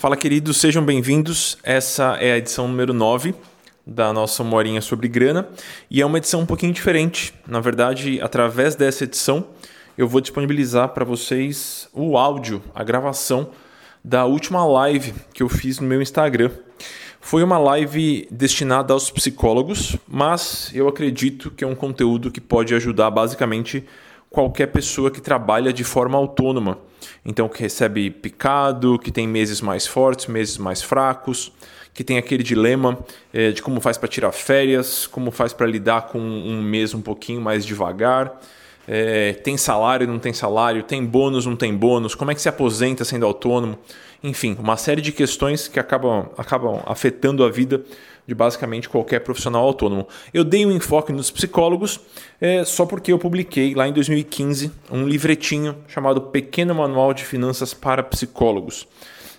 Fala, queridos, sejam bem-vindos. Essa é a edição número 9 da nossa Morinha sobre Grana e é uma edição um pouquinho diferente. Na verdade, através dessa edição, eu vou disponibilizar para vocês o áudio, a gravação da última live que eu fiz no meu Instagram. Foi uma live destinada aos psicólogos, mas eu acredito que é um conteúdo que pode ajudar basicamente qualquer pessoa que trabalha de forma autônoma. Então, que recebe picado, que tem meses mais fortes, meses mais fracos, que tem aquele dilema é, de como faz para tirar férias, como faz para lidar com um mês um pouquinho mais devagar. É, tem salário, não tem salário, tem bônus, não tem bônus, como é que se aposenta sendo autônomo, enfim, uma série de questões que acabam, acabam afetando a vida de basicamente qualquer profissional autônomo. Eu dei um enfoque nos psicólogos é, só porque eu publiquei lá em 2015 um livretinho chamado Pequeno Manual de Finanças para Psicólogos.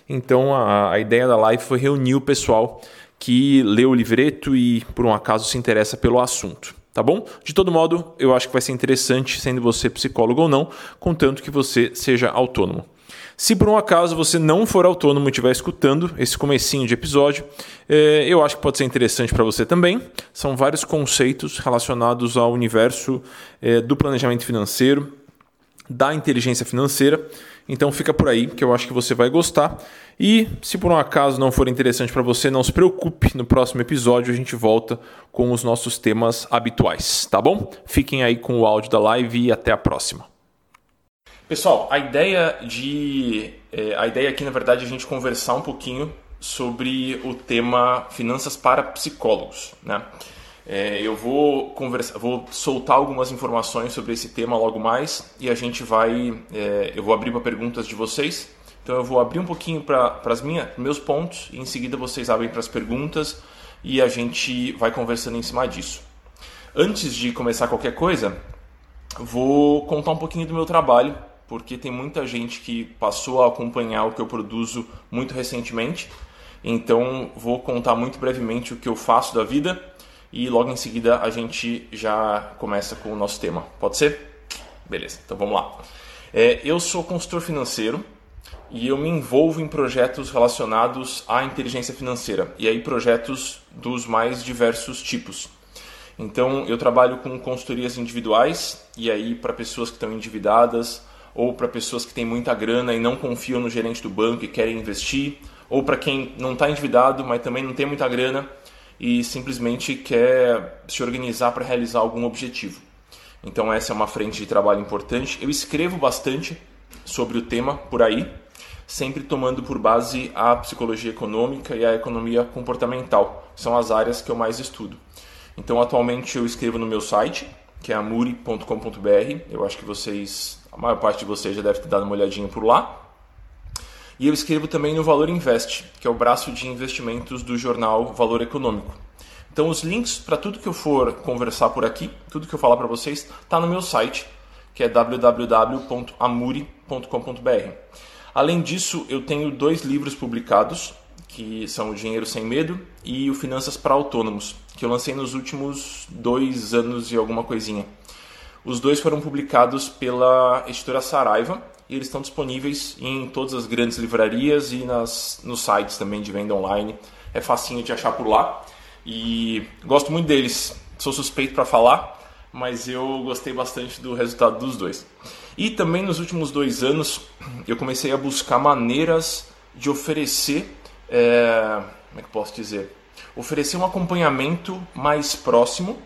Então a, a ideia da live foi reunir o pessoal que leu o livreto e por um acaso se interessa pelo assunto. Tá bom? De todo modo, eu acho que vai ser interessante, sendo você psicólogo ou não, contanto que você seja autônomo. Se por um acaso você não for autônomo e estiver escutando esse comecinho de episódio, é, eu acho que pode ser interessante para você também. São vários conceitos relacionados ao universo é, do planejamento financeiro, da inteligência financeira. Então fica por aí que eu acho que você vai gostar. E se por um acaso não for interessante para você, não se preocupe, no próximo episódio a gente volta com os nossos temas habituais, tá bom? Fiquem aí com o áudio da live e até a próxima. Pessoal, a ideia de é, a ideia aqui na verdade é a gente conversar um pouquinho sobre o tema finanças para psicólogos, né? É, eu vou conversar, vou soltar algumas informações sobre esse tema logo mais e a gente vai, é, eu vou abrir para perguntas de vocês. Então eu vou abrir um pouquinho para as minhas, meus pontos e em seguida vocês abrem para as perguntas e a gente vai conversando em cima disso. Antes de começar qualquer coisa, vou contar um pouquinho do meu trabalho porque tem muita gente que passou a acompanhar o que eu produzo muito recentemente. Então, vou contar muito brevemente o que eu faço da vida e logo em seguida a gente já começa com o nosso tema. Pode ser? Beleza, então vamos lá. É, eu sou consultor financeiro e eu me envolvo em projetos relacionados à inteligência financeira e aí projetos dos mais diversos tipos. Então, eu trabalho com consultorias individuais e aí para pessoas que estão endividadas ou para pessoas que têm muita grana e não confiam no gerente do banco e querem investir, ou para quem não está endividado, mas também não tem muita grana e simplesmente quer se organizar para realizar algum objetivo. Então essa é uma frente de trabalho importante. Eu escrevo bastante sobre o tema por aí, sempre tomando por base a psicologia econômica e a economia comportamental. São as áreas que eu mais estudo. Então atualmente eu escrevo no meu site, que é amuri.com.br. Eu acho que vocês a maior parte de vocês já deve ter dado uma olhadinha por lá. E eu escrevo também no Valor Invest, que é o braço de investimentos do jornal Valor Econômico. Então os links para tudo que eu for conversar por aqui, tudo que eu falar para vocês, está no meu site, que é www.amuri.com.br. Além disso, eu tenho dois livros publicados, que são o Dinheiro Sem Medo e o Finanças para Autônomos, que eu lancei nos últimos dois anos e alguma coisinha. Os dois foram publicados pela editora Saraiva e eles estão disponíveis em todas as grandes livrarias e nas, nos sites também de venda online. É facinho de achar por lá e gosto muito deles. Sou suspeito para falar, mas eu gostei bastante do resultado dos dois. E também nos últimos dois anos eu comecei a buscar maneiras de oferecer, é, como é que posso dizer, oferecer um acompanhamento mais próximo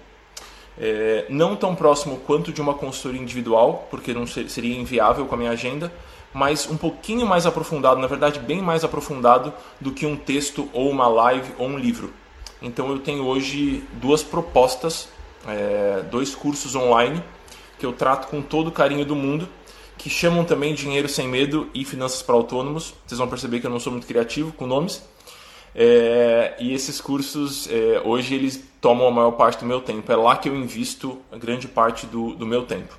é, não tão próximo quanto de uma consultoria individual, porque não ser, seria inviável com a minha agenda, mas um pouquinho mais aprofundado, na verdade, bem mais aprofundado do que um texto ou uma live ou um livro. Então eu tenho hoje duas propostas, é, dois cursos online que eu trato com todo o carinho do mundo, que chamam também Dinheiro Sem Medo e Finanças para Autônomos. Vocês vão perceber que eu não sou muito criativo com nomes. É, e esses cursos, é, hoje, eles tomam a maior parte do meu tempo. É lá que eu invisto a grande parte do, do meu tempo.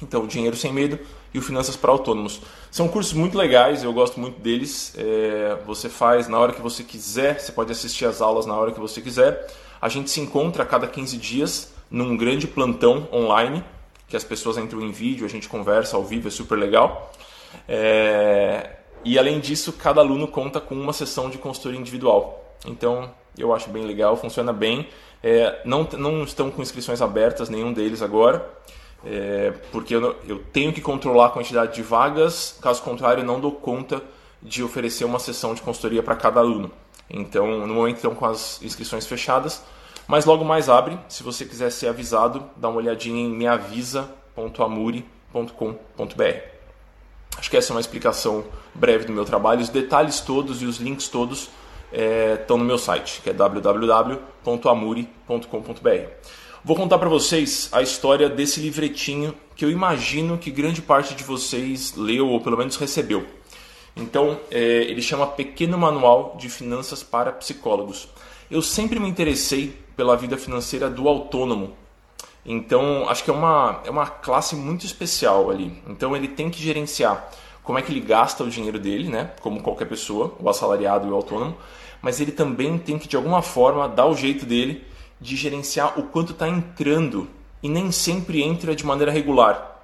Então, o Dinheiro Sem Medo e o Finanças para Autônomos. São cursos muito legais, eu gosto muito deles. É, você faz na hora que você quiser, você pode assistir as aulas na hora que você quiser. A gente se encontra a cada 15 dias num grande plantão online, que as pessoas entram em vídeo, a gente conversa ao vivo, é super legal. É, E além disso, cada aluno conta com uma sessão de consultoria individual. Então, eu acho bem legal, funciona bem. É, não, não estão com inscrições abertas, nenhum deles agora, é, porque eu, eu tenho que controlar a quantidade de vagas, caso contrário, eu não dou conta de oferecer uma sessão de consultoria para cada aluno. Então, no momento estão com as inscrições fechadas, mas logo mais abre. Se você quiser ser avisado, dá uma olhadinha em meavisa.amuri.com.br. Acho que essa é uma explicação breve do meu trabalho. Os detalhes todos e os links todos é, estão no meu site, que é www.amuri.com.br. Vou contar para vocês a história desse livretinho que eu imagino que grande parte de vocês leu ou pelo menos recebeu. Então, é, ele chama Pequeno Manual de Finanças para Psicólogos. Eu sempre me interessei pela vida financeira do autônomo. Então, acho que é uma, é uma classe muito especial ali. Então, ele tem que gerenciar como é que ele gasta o dinheiro dele, né? Como qualquer pessoa, o assalariado e o autônomo. Mas ele também tem que, de alguma forma, dar o jeito dele de gerenciar o quanto está entrando. E nem sempre entra de maneira regular.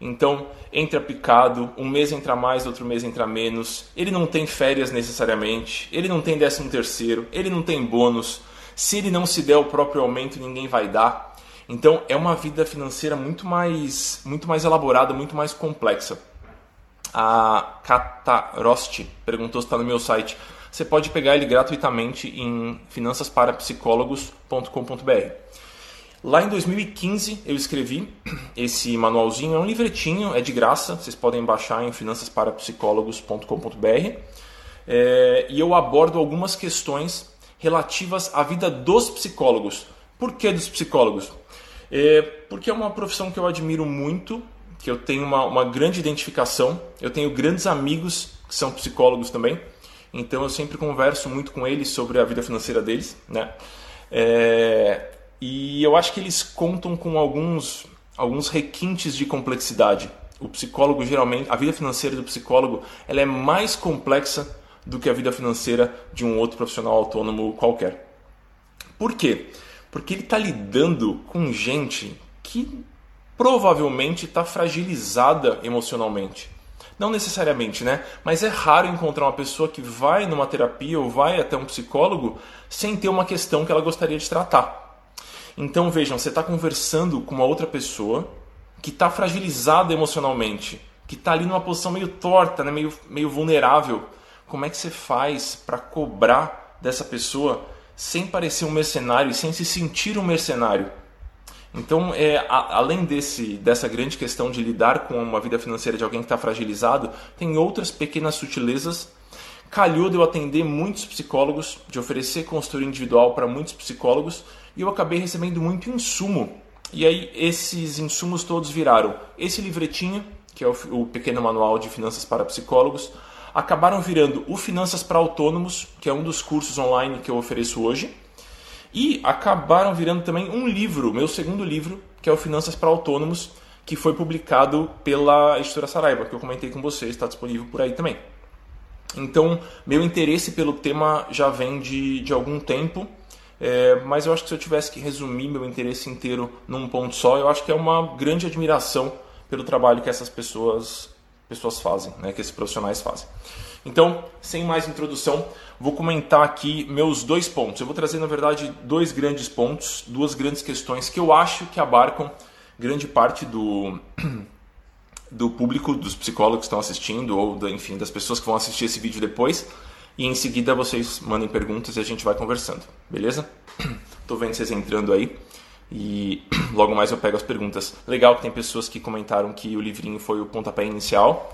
Então, entra picado, um mês entra mais, outro mês entra menos. Ele não tem férias necessariamente, ele não tem décimo terceiro, ele não tem bônus. Se ele não se der o próprio aumento, ninguém vai dar. Então, é uma vida financeira muito mais, muito mais elaborada, muito mais complexa. A Katarosti perguntou se está no meu site. Você pode pegar ele gratuitamente em finançasparapsicólogos.com.br. Lá em 2015 eu escrevi esse manualzinho, é um livretinho, é de graça, vocês podem baixar em finançasparapsicólogos.com.br é, e eu abordo algumas questões relativas à vida dos psicólogos. Por que dos psicólogos? É, porque é uma profissão que eu admiro muito, que eu tenho uma, uma grande identificação, eu tenho grandes amigos que são psicólogos também, então eu sempre converso muito com eles sobre a vida financeira deles, né? É, e eu acho que eles contam com alguns, alguns requintes de complexidade. O psicólogo geralmente, a vida financeira do psicólogo, ela é mais complexa do que a vida financeira de um outro profissional autônomo qualquer. Por quê? Porque ele está lidando com gente que provavelmente está fragilizada emocionalmente. Não necessariamente, né? Mas é raro encontrar uma pessoa que vai numa terapia ou vai até um psicólogo sem ter uma questão que ela gostaria de tratar. Então vejam, você está conversando com uma outra pessoa que está fragilizada emocionalmente, que está ali numa posição meio torta, né? meio, meio vulnerável. Como é que você faz para cobrar dessa pessoa sem parecer um mercenário e sem se sentir um mercenário? Então, é, a, além desse, dessa grande questão de lidar com uma vida financeira de alguém que está fragilizado, tem outras pequenas sutilezas. Calhou de eu atender muitos psicólogos, de oferecer consultoria individual para muitos psicólogos, e eu acabei recebendo muito insumo. E aí esses insumos todos viraram esse livretinho, que é o, o pequeno manual de finanças para psicólogos, acabaram virando o Finanças para Autônomos, que é um dos cursos online que eu ofereço hoje, e acabaram virando também um livro, meu segundo livro, que é o Finanças para Autônomos, que foi publicado pela editora Saraiva, que eu comentei com vocês, está disponível por aí também. Então, meu interesse pelo tema já vem de, de algum tempo. É, mas eu acho que se eu tivesse que resumir meu interesse inteiro num ponto só, eu acho que é uma grande admiração pelo trabalho que essas pessoas, pessoas fazem, né, que esses profissionais fazem. Então, sem mais introdução, vou comentar aqui meus dois pontos. Eu vou trazer, na verdade, dois grandes pontos, duas grandes questões que eu acho que abarcam grande parte do, do público, dos psicólogos que estão assistindo, ou, enfim, das pessoas que vão assistir esse vídeo depois e em seguida vocês mandem perguntas e a gente vai conversando, beleza? Tô vendo vocês entrando aí e logo mais eu pego as perguntas. Legal que tem pessoas que comentaram que o livrinho foi o pontapé inicial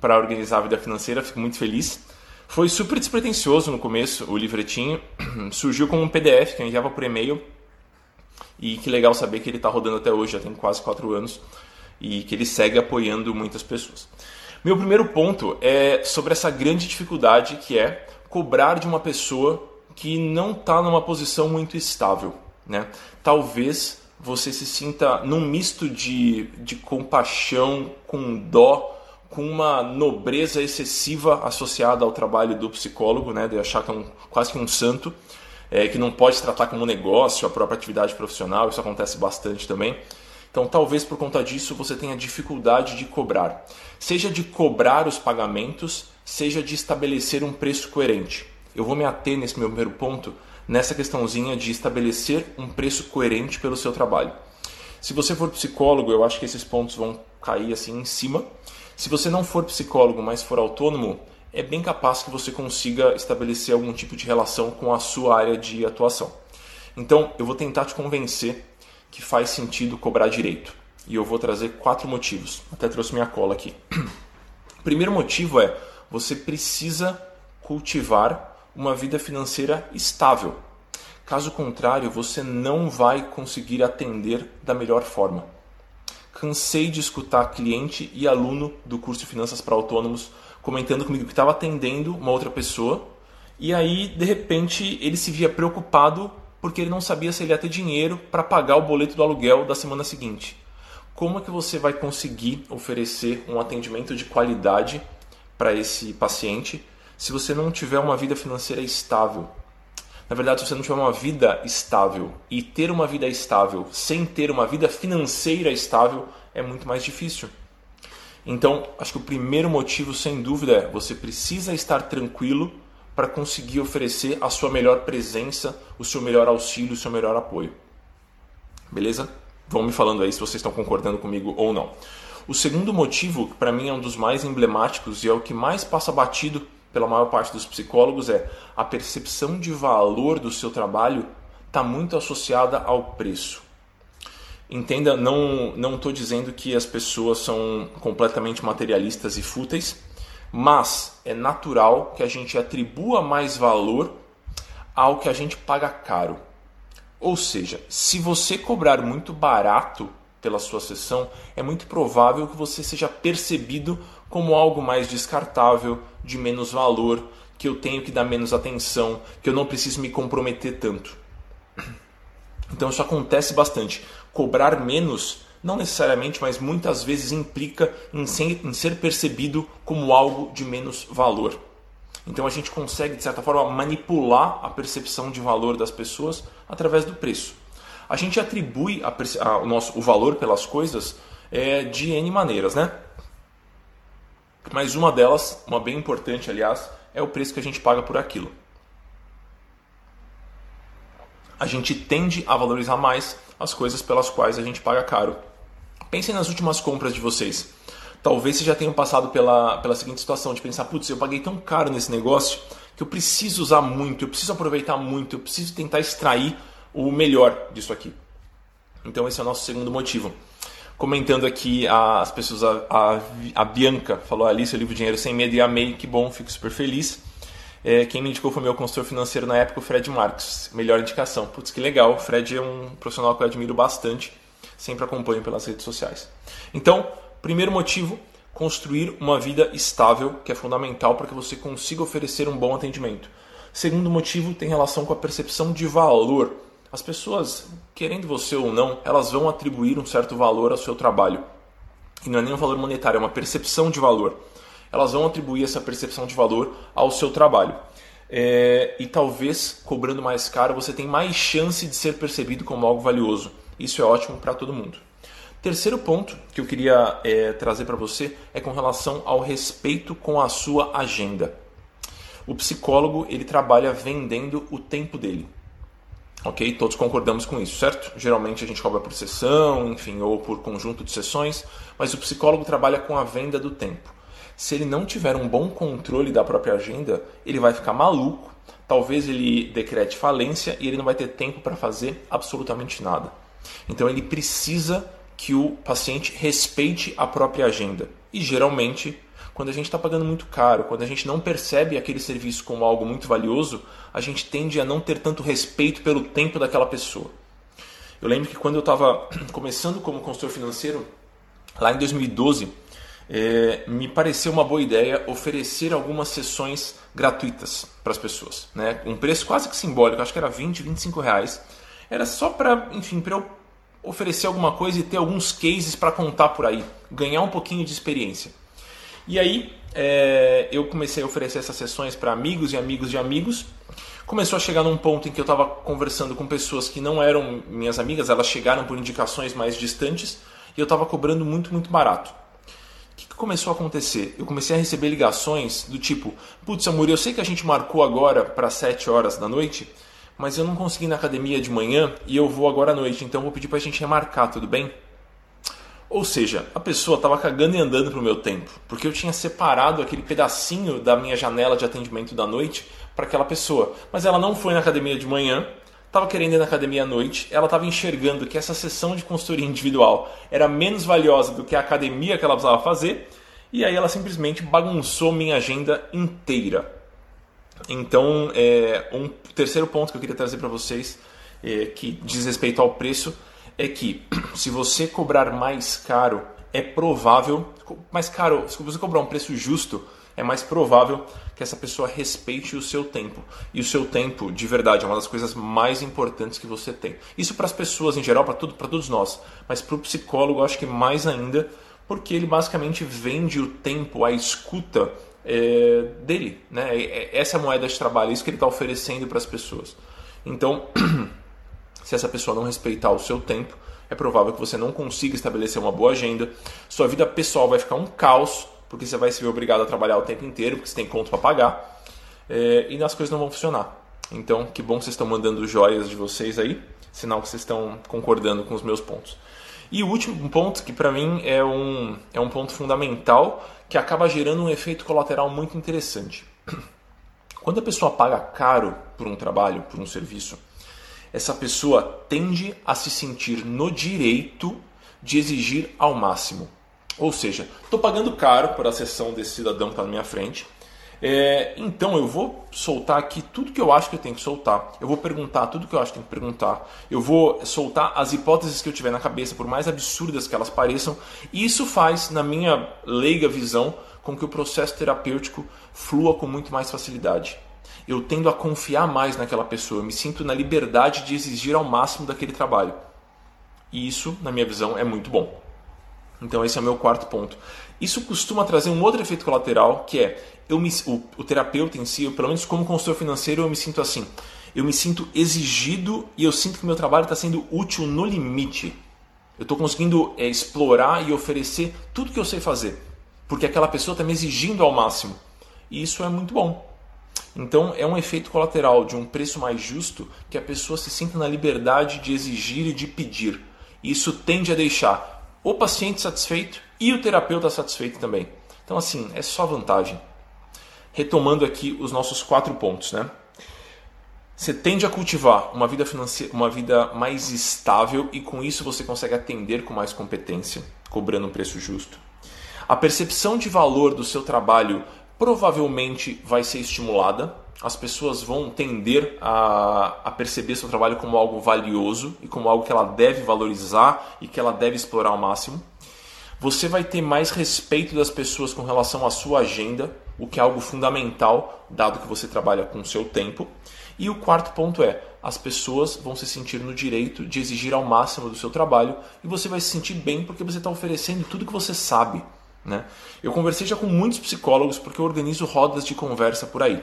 para organizar a vida financeira, fico muito feliz. Foi super despretensioso no começo, o livretinho. Surgiu como um PDF que eu enviava por e-mail. E que legal saber que ele está rodando até hoje, já tem quase 4 anos. E que ele segue apoiando muitas pessoas. Meu primeiro ponto é sobre essa grande dificuldade que é cobrar de uma pessoa que não está numa posição muito estável. Né? Talvez você se sinta num misto de, de compaixão, com dó, com uma nobreza excessiva associada ao trabalho do psicólogo, né? de achar que é um, quase que um santo, é, que não pode tratar como negócio a própria atividade profissional, isso acontece bastante também. Então, talvez por conta disso você tenha dificuldade de cobrar. Seja de cobrar os pagamentos, seja de estabelecer um preço coerente. Eu vou me ater nesse meu primeiro ponto nessa questãozinha de estabelecer um preço coerente pelo seu trabalho. Se você for psicólogo, eu acho que esses pontos vão cair assim em cima. Se você não for psicólogo, mas for autônomo, é bem capaz que você consiga estabelecer algum tipo de relação com a sua área de atuação. Então, eu vou tentar te convencer que faz sentido cobrar direito. E eu vou trazer quatro motivos. Até trouxe minha cola aqui. O primeiro motivo é você precisa cultivar uma vida financeira estável. Caso contrário, você não vai conseguir atender da melhor forma. Cansei de escutar cliente e aluno do curso de Finanças para Autônomos comentando comigo que estava atendendo uma outra pessoa e aí, de repente, ele se via preocupado porque ele não sabia se ele ia ter dinheiro para pagar o boleto do aluguel da semana seguinte. Como é que você vai conseguir oferecer um atendimento de qualidade para esse paciente se você não tiver uma vida financeira estável? Na verdade, se você não tiver uma vida estável e ter uma vida estável sem ter uma vida financeira estável é muito mais difícil. Então, acho que o primeiro motivo, sem dúvida, é você precisa estar tranquilo para conseguir oferecer a sua melhor presença, o seu melhor auxílio, o seu melhor apoio. Beleza? Vão me falando aí se vocês estão concordando comigo ou não. O segundo motivo, que para mim é um dos mais emblemáticos e é o que mais passa batido pela maior parte dos psicólogos, é a percepção de valor do seu trabalho está muito associada ao preço. Entenda, não estou dizendo que as pessoas são completamente materialistas e fúteis, mas é natural que a gente atribua mais valor ao que a gente paga caro. Ou seja, se você cobrar muito barato pela sua sessão, é muito provável que você seja percebido como algo mais descartável, de menos valor, que eu tenho que dar menos atenção, que eu não preciso me comprometer tanto. Então isso acontece bastante. Cobrar menos não necessariamente, mas muitas vezes implica em ser, em ser percebido como algo de menos valor. Então a gente consegue, de certa forma, manipular a percepção de valor das pessoas através do preço. A gente atribui a, a, o, nosso, o valor pelas coisas é, de N maneiras, né? Mas uma delas, uma bem importante, aliás, é o preço que a gente paga por aquilo. A gente tende a valorizar mais as coisas pelas quais a gente paga caro. Pensem nas últimas compras de vocês. Talvez vocês já tenham passado pela, pela seguinte situação de pensar, putz, eu paguei tão caro nesse negócio que eu preciso usar muito, eu preciso aproveitar muito, eu preciso tentar extrair o melhor disso aqui. Então esse é o nosso segundo motivo. Comentando aqui as pessoas, a, a, a Bianca falou, Alice, eu livro Dinheiro Sem Medo e amei, que bom, fico super feliz. É, quem me indicou foi meu consultor financeiro na época, o Fred Marques. Melhor indicação. Putz, que legal. O Fred é um profissional que eu admiro bastante sempre acompanho pelas redes sociais. Então, primeiro motivo, construir uma vida estável, que é fundamental para que você consiga oferecer um bom atendimento. Segundo motivo, tem relação com a percepção de valor. As pessoas, querendo você ou não, elas vão atribuir um certo valor ao seu trabalho. E não é nem um valor monetário, é uma percepção de valor. Elas vão atribuir essa percepção de valor ao seu trabalho. É, e talvez, cobrando mais caro, você tem mais chance de ser percebido como algo valioso. Isso é ótimo para todo mundo. Terceiro ponto que eu queria é, trazer para você é com relação ao respeito com a sua agenda. O psicólogo ele trabalha vendendo o tempo dele. Ok? Todos concordamos com isso, certo? Geralmente a gente cobra por sessão, enfim, ou por conjunto de sessões, mas o psicólogo trabalha com a venda do tempo. Se ele não tiver um bom controle da própria agenda, ele vai ficar maluco, talvez ele decrete falência e ele não vai ter tempo para fazer absolutamente nada. Então ele precisa que o paciente respeite a própria agenda. E geralmente, quando a gente está pagando muito caro, quando a gente não percebe aquele serviço como algo muito valioso, a gente tende a não ter tanto respeito pelo tempo daquela pessoa. Eu lembro que quando eu estava começando como consultor financeiro, lá em 2012, é, eh, me pareceu uma boa ideia oferecer algumas sessões gratuitas para as pessoas. Né? Um preço quase que simbólico, acho que era 20, 25 reais era só para, enfim, para eu oferecer alguma coisa e ter alguns cases para contar por aí, ganhar um pouquinho de experiência. E aí é, eu comecei a oferecer essas sessões para amigos e amigos de amigos. Começou a chegar num ponto em que eu estava conversando com pessoas que não eram minhas amigas, elas chegaram por indicações mais distantes e eu estava cobrando muito, muito barato. que, que começou a acontecer? Eu comecei a receber ligações do tipo: Putz, Amor, eu sei que a gente marcou agora para 7 horas da noite, mas eu não consegui ir na academia de manhã e eu vou agora à noite, então vou pedir para a gente remarcar, tudo bem? Ou seja, a pessoa estava cagando e andando pro meu tempo, porque eu tinha separado aquele pedacinho da minha janela de atendimento da noite para aquela pessoa. Mas ela não foi na academia de manhã, estava querendo ir na academia à noite, ela estava enxergando que essa sessão de consultoria individual era menos valiosa do que a academia que ela precisava fazer, e aí ela simplesmente bagunçou minha agenda inteira. Então, é, um terceiro ponto que eu queria trazer para vocês, é, que diz respeito ao preço, é que se você cobrar mais caro, é provável, mais caro, se você cobrar um preço justo, é mais provável que essa pessoa respeite o seu tempo. E o seu tempo, de verdade, é uma das coisas mais importantes que você tem. Isso para as pessoas em geral, para todos nós, mas para o psicólogo, acho que mais ainda, porque ele basicamente vende o tempo, a escuta é, dele. Né? Essa é a moeda de trabalho, é isso que ele está oferecendo para as pessoas. Então, se essa pessoa não respeitar o seu tempo, é provável que você não consiga estabelecer uma boa agenda, sua vida pessoal vai ficar um caos porque você vai se ver obrigado a trabalhar o tempo inteiro, porque você tem conta para pagar, é, e as coisas não vão funcionar. Então, que bom que vocês estão mandando joias de vocês aí, sinal que vocês estão concordando com os meus pontos. E o último ponto, que para mim é um, é um ponto fundamental, que acaba gerando um efeito colateral muito interessante. Quando a pessoa paga caro por um trabalho, por um serviço, essa pessoa tende a se sentir no direito de exigir ao máximo. Ou seja, estou pagando caro por a sessão desse cidadão que está na minha frente. É, então eu vou soltar aqui tudo que eu acho que eu tenho que soltar. Eu vou perguntar tudo que eu acho que tenho que perguntar. Eu vou soltar as hipóteses que eu tiver na cabeça, por mais absurdas que elas pareçam. E isso faz, na minha leiga visão, com que o processo terapêutico flua com muito mais facilidade. Eu tendo a confiar mais naquela pessoa, eu me sinto na liberdade de exigir ao máximo daquele trabalho. E isso, na minha visão, é muito bom. Então esse é o meu quarto ponto. Isso costuma trazer um outro efeito colateral, que é eu me, o, o terapeuta em si, eu, pelo menos como consultor financeiro, eu me sinto assim. Eu me sinto exigido e eu sinto que meu trabalho está sendo útil no limite. Eu estou conseguindo é, explorar e oferecer tudo que eu sei fazer, porque aquela pessoa está me exigindo ao máximo. E isso é muito bom. Então é um efeito colateral de um preço mais justo que a pessoa se sinta na liberdade de exigir e de pedir. Isso tende a deixar o paciente satisfeito e o terapeuta satisfeito também. Então, assim, é só vantagem. Retomando aqui os nossos quatro pontos, né? Você tende a cultivar uma vida financeira, uma vida mais estável e com isso você consegue atender com mais competência, cobrando um preço justo. A percepção de valor do seu trabalho provavelmente vai ser estimulada, as pessoas vão tender a, a, perceber seu trabalho como algo valioso e como algo que ela deve valorizar e que ela deve explorar ao máximo. Você vai ter mais respeito das pessoas com relação à sua agenda, o que é algo fundamental, dado que você trabalha com o seu tempo. E o quarto ponto é: as pessoas vão se sentir no direito de exigir ao máximo do seu trabalho e você vai se sentir bem porque você está oferecendo tudo que você sabe. Né? Eu conversei já com muitos psicólogos porque eu organizo rodas de conversa por aí.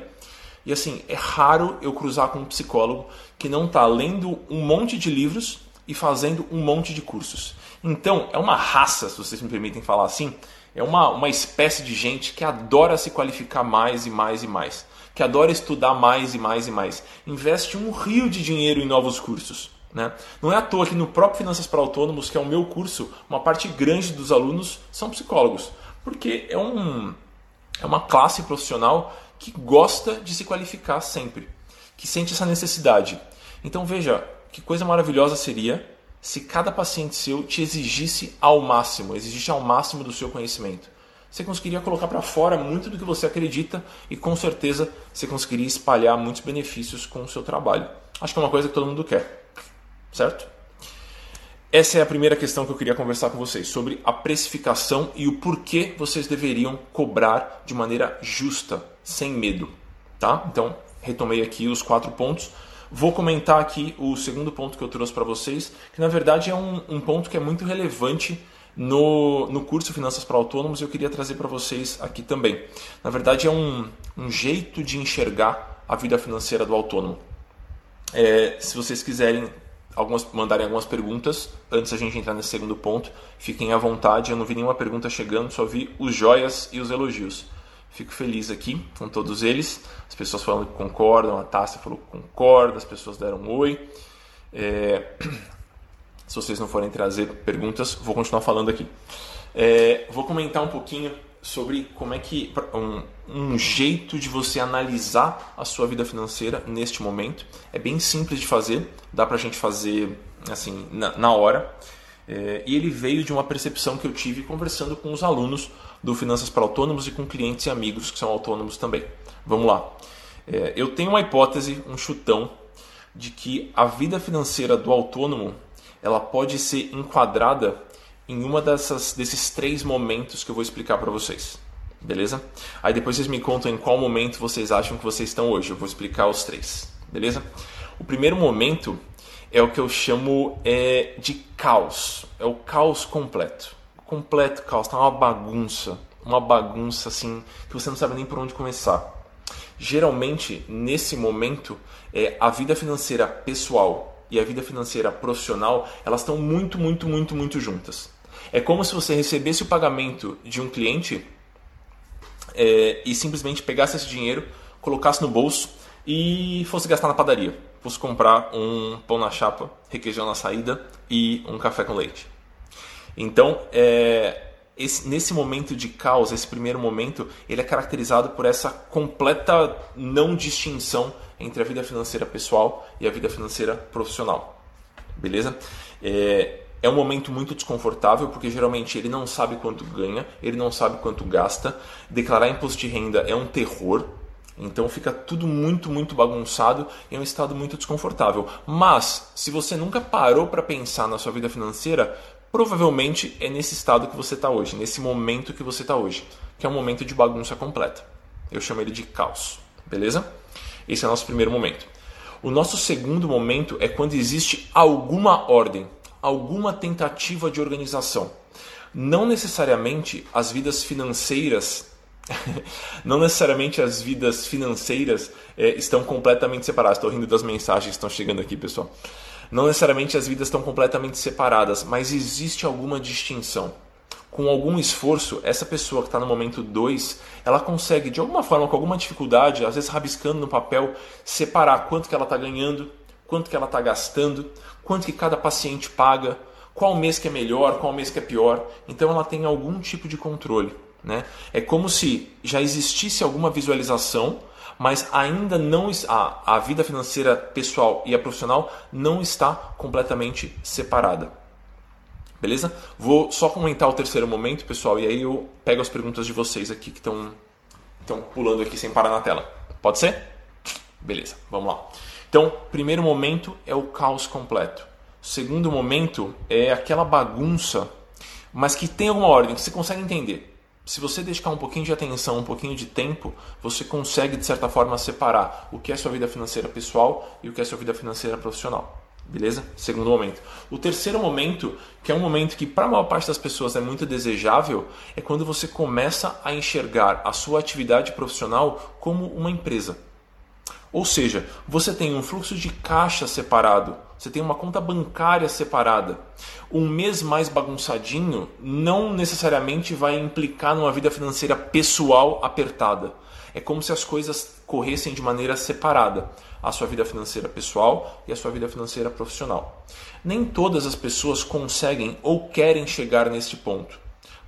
E assim, é raro eu cruzar com um psicólogo que não está lendo um monte de livros e fazendo um monte de cursos. Então, é uma raça, se vocês me permitem falar assim, é uma, uma espécie de gente que adora se qualificar mais e mais e mais, que adora estudar mais e mais e mais, investe um rio de dinheiro em novos cursos. Né? Não é à toa que no próprio Finanças para Autônomos, que é o meu curso, uma parte grande dos alunos são psicólogos, porque é, um, é uma classe profissional que gosta de se qualificar sempre, que sente essa necessidade. Então veja, que coisa maravilhosa seria se cada paciente seu te exigisse ao máximo, exigisse ao máximo do seu conhecimento. Você conseguiria colocar para fora muito do que você acredita e com certeza você conseguiria espalhar muitos benefícios com o seu trabalho. Acho que é uma coisa que todo mundo quer, certo? Essa é a primeira questão que eu queria conversar com vocês, sobre a precificação e o porquê vocês deveriam cobrar de maneira justa, sem medo. Tá? Então, retomei aqui os quatro pontos. Vou comentar aqui o segundo ponto que eu trouxe para vocês, que na verdade é um, um, ponto que é muito relevante no, no curso Finanças para Autônomos eu queria trazer para vocês aqui também. Na verdade, é um, um jeito de enxergar a vida financeira do autônomo. É, se vocês quiserem algumas, mandarem algumas perguntas antes da gente entrar nesse segundo ponto. Fiquem à vontade, eu não vi nenhuma pergunta chegando, só vi os joias e os elogios. Fico feliz aqui com todos eles. As pessoas falando que concordam, a Tássia falou que concorda, as pessoas deram um oi. É... Se vocês não forem trazer perguntas, vou continuar falando aqui. É... Vou comentar um pouquinho sobre como é que um, um, jeito de você analisar a sua vida financeira neste momento. É bem simples de fazer, dá pra gente fazer assim na, na hora. É, e ele veio de uma percepção que eu tive conversando com os alunos do Finanças para Autônomos e com clientes e amigos que são autônomos também. Vamos lá. É, eu tenho uma hipótese, um chutão, de que a vida financeira do autônomo ela pode ser enquadrada em uma dessas, desses três momentos que eu vou explicar para vocês. Beleza? Aí depois vocês me contam em qual momento vocês acham que vocês estão hoje. Eu vou explicar os três. Beleza? O primeiro momento é o que eu chamo é, de caos. É o caos completo. Completo caos. Tá uma bagunça. Uma bagunça assim que você não sabe nem por onde começar. Geralmente, nesse momento, é, a vida financeira pessoal e a vida financeira profissional elas estão muito, muito, muito, muito juntas. É como se você recebesse o pagamento de um cliente é, e simplesmente pegasse esse dinheiro, colocasse no bolso e fosse gastar na padaria. Fosse comprar um pão na chapa, requeijão na saída e um café com leite. Então, é, esse, nesse momento de caos, esse primeiro momento, ele é caracterizado por essa completa não distinção entre a vida financeira pessoal e a vida financeira profissional. Beleza? É, é um momento muito desconfortável porque geralmente ele não sabe quanto ganha, ele não sabe quanto gasta. Declarar imposto de renda é um terror. Então fica tudo muito, muito bagunçado e é um estado muito desconfortável. Mas se você nunca parou para pensar na sua vida financeira, provavelmente é nesse estado que você está hoje, nesse momento que você está hoje, que é um momento de bagunça completa. Eu chamo ele de caos, beleza? Esse é o nosso primeiro momento. O nosso segundo momento é quando existe alguma ordem alguma tentativa de organização. Não necessariamente as vidas financeiras, não necessariamente as vidas financeiras é, estão completamente separadas. Estou rindo das mensagens que estão chegando aqui, pessoal. Não necessariamente as vidas estão completamente separadas, mas existe alguma distinção. Com algum esforço, essa pessoa que está no momento 2, ela consegue, de alguma forma, com alguma dificuldade, às vezes rabiscando no papel, separar quanto que ela está ganhando, quanto que ela está gastando, quanto que cada paciente paga, qual mês que é melhor, qual mês que é pior. Então ela tem algum tipo de controle. Né? É como se já existisse alguma visualização, mas ainda não a, a vida financeira pessoal e a profissional não está completamente separada. Beleza? Vou só comentar o terceiro momento, pessoal, e aí eu pego as perguntas de vocês aqui que estão pulando aqui sem parar na tela. Pode ser? Beleza, vamos lá. Então, primeiro momento é o caos completo. Segundo momento é aquela bagunça, mas que tem alguma ordem, que você consegue entender. Se você dedicar um pouquinho de atenção, um pouquinho de tempo, você consegue de certa forma separar o que é sua vida financeira pessoal e o que é sua vida financeira profissional. Beleza? Segundo momento. O terceiro momento, que é um momento que para a maior parte das pessoas é muito desejável, é quando você começa a enxergar a sua atividade profissional como uma empresa. Ou seja, você tem um fluxo de caixa separado, você tem uma conta bancária separada. Um mês mais bagunçadinho não necessariamente vai implicar numa vida financeira pessoal apertada. É como se as coisas corressem de maneira separada, a sua vida financeira pessoal e a sua vida financeira profissional. Nem todas as pessoas conseguem ou querem chegar neste ponto,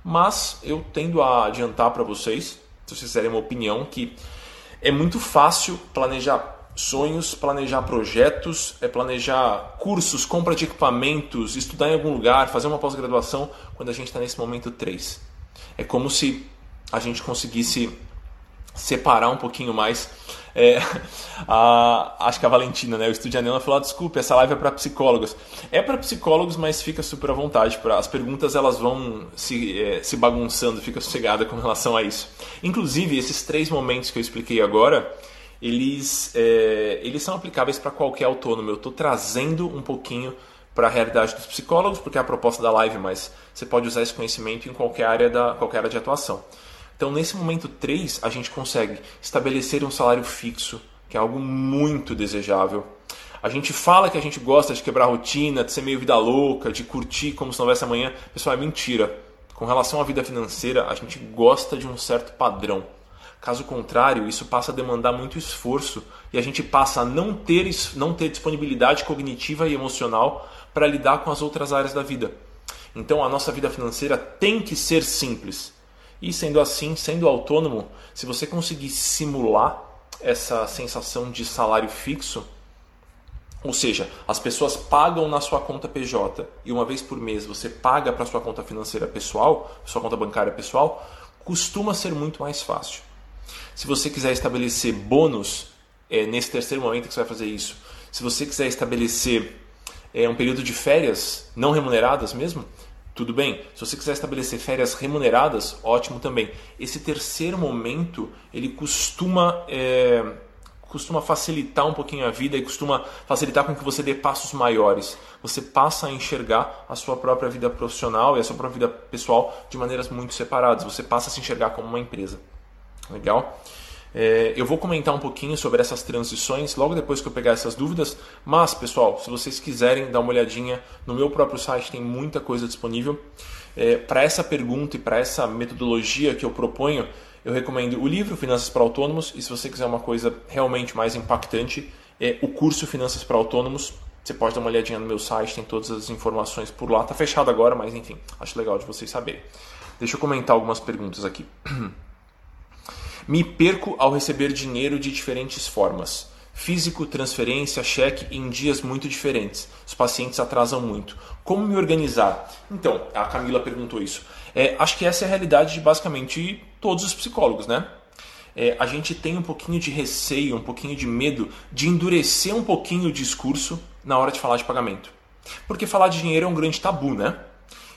mas eu tendo a adiantar para vocês, se vocês quiserem uma opinião, que é muito fácil planejar sonhos, planejar projetos, é planejar cursos, compra de equipamentos, estudar em algum lugar, fazer uma pós-graduação quando a gente está nesse momento 3. É como se a gente conseguisse separar um pouquinho mais. É, a, acho que a Valentina, né, o Estúdio Anela falou: ah, desculpe, essa live é para psicólogos. É para psicólogos, mas fica super à vontade. Pra, as perguntas elas vão se, é, se bagunçando, fica sossegada com relação a isso. Inclusive, esses três momentos que eu expliquei agora, eles, é, eles são aplicáveis para qualquer autônomo. Eu estou trazendo um pouquinho para a realidade dos psicólogos, porque é a proposta da live, mas você pode usar esse conhecimento em qualquer área, da, qualquer área de atuação. Então, nesse momento 3, a gente consegue estabelecer um salário fixo, que é algo muito desejável. A gente fala que a gente gosta de quebrar rotina, de ser meio vida louca, de curtir como se não houvesse amanhã. Pessoal, é mentira. Com relação à vida financeira, a gente gosta de um certo padrão. Caso contrário, isso passa a demandar muito esforço e a gente passa a não ter, não ter disponibilidade cognitiva e emocional para lidar com as outras áreas da vida. Então a nossa vida financeira tem que ser simples. E sendo assim, sendo autônomo, se você conseguir simular essa sensação de salário fixo, ou seja, as pessoas pagam na sua conta PJ e uma vez por mês você paga para sua conta financeira pessoal, sua conta bancária pessoal, costuma ser muito mais fácil. Se você quiser estabelecer bônus, é nesse terceiro momento que você vai fazer isso. Se você quiser estabelecer é, um período de férias não remuneradas mesmo, tudo bem. Se você quiser estabelecer férias remuneradas, ótimo também. Esse terceiro momento, ele costuma, é, costuma facilitar um pouquinho a vida e costuma facilitar com que você dê passos maiores. Você passa a enxergar a sua própria vida profissional e a sua própria vida pessoal de maneiras muito separadas. Você passa a se enxergar como uma empresa. Legal? É, eu vou comentar um pouquinho sobre essas transições logo depois que eu pegar essas dúvidas. Mas, pessoal, se vocês quiserem dar uma olhadinha no meu próprio site, tem muita coisa disponível. É, para essa pergunta e para essa metodologia que eu proponho, eu recomendo o livro Finanças para Autônomos. E se você quiser uma coisa realmente mais impactante, é o curso Finanças para Autônomos. Você pode dar uma olhadinha no meu site, tem todas as informações por lá. Está fechado agora, mas enfim, acho legal de vocês saberem. Deixa eu comentar algumas perguntas aqui. Me perco ao receber dinheiro de diferentes formas. Físico, transferência, cheque em dias muito diferentes. Os pacientes atrasam muito. Como me organizar? Então, a Camila perguntou isso. É, acho que essa é a realidade de basicamente todos os psicólogos, né? É, a gente tem um pouquinho de receio, um pouquinho de medo de endurecer um pouquinho o discurso na hora de falar de pagamento. Porque falar de dinheiro é um grande tabu, né?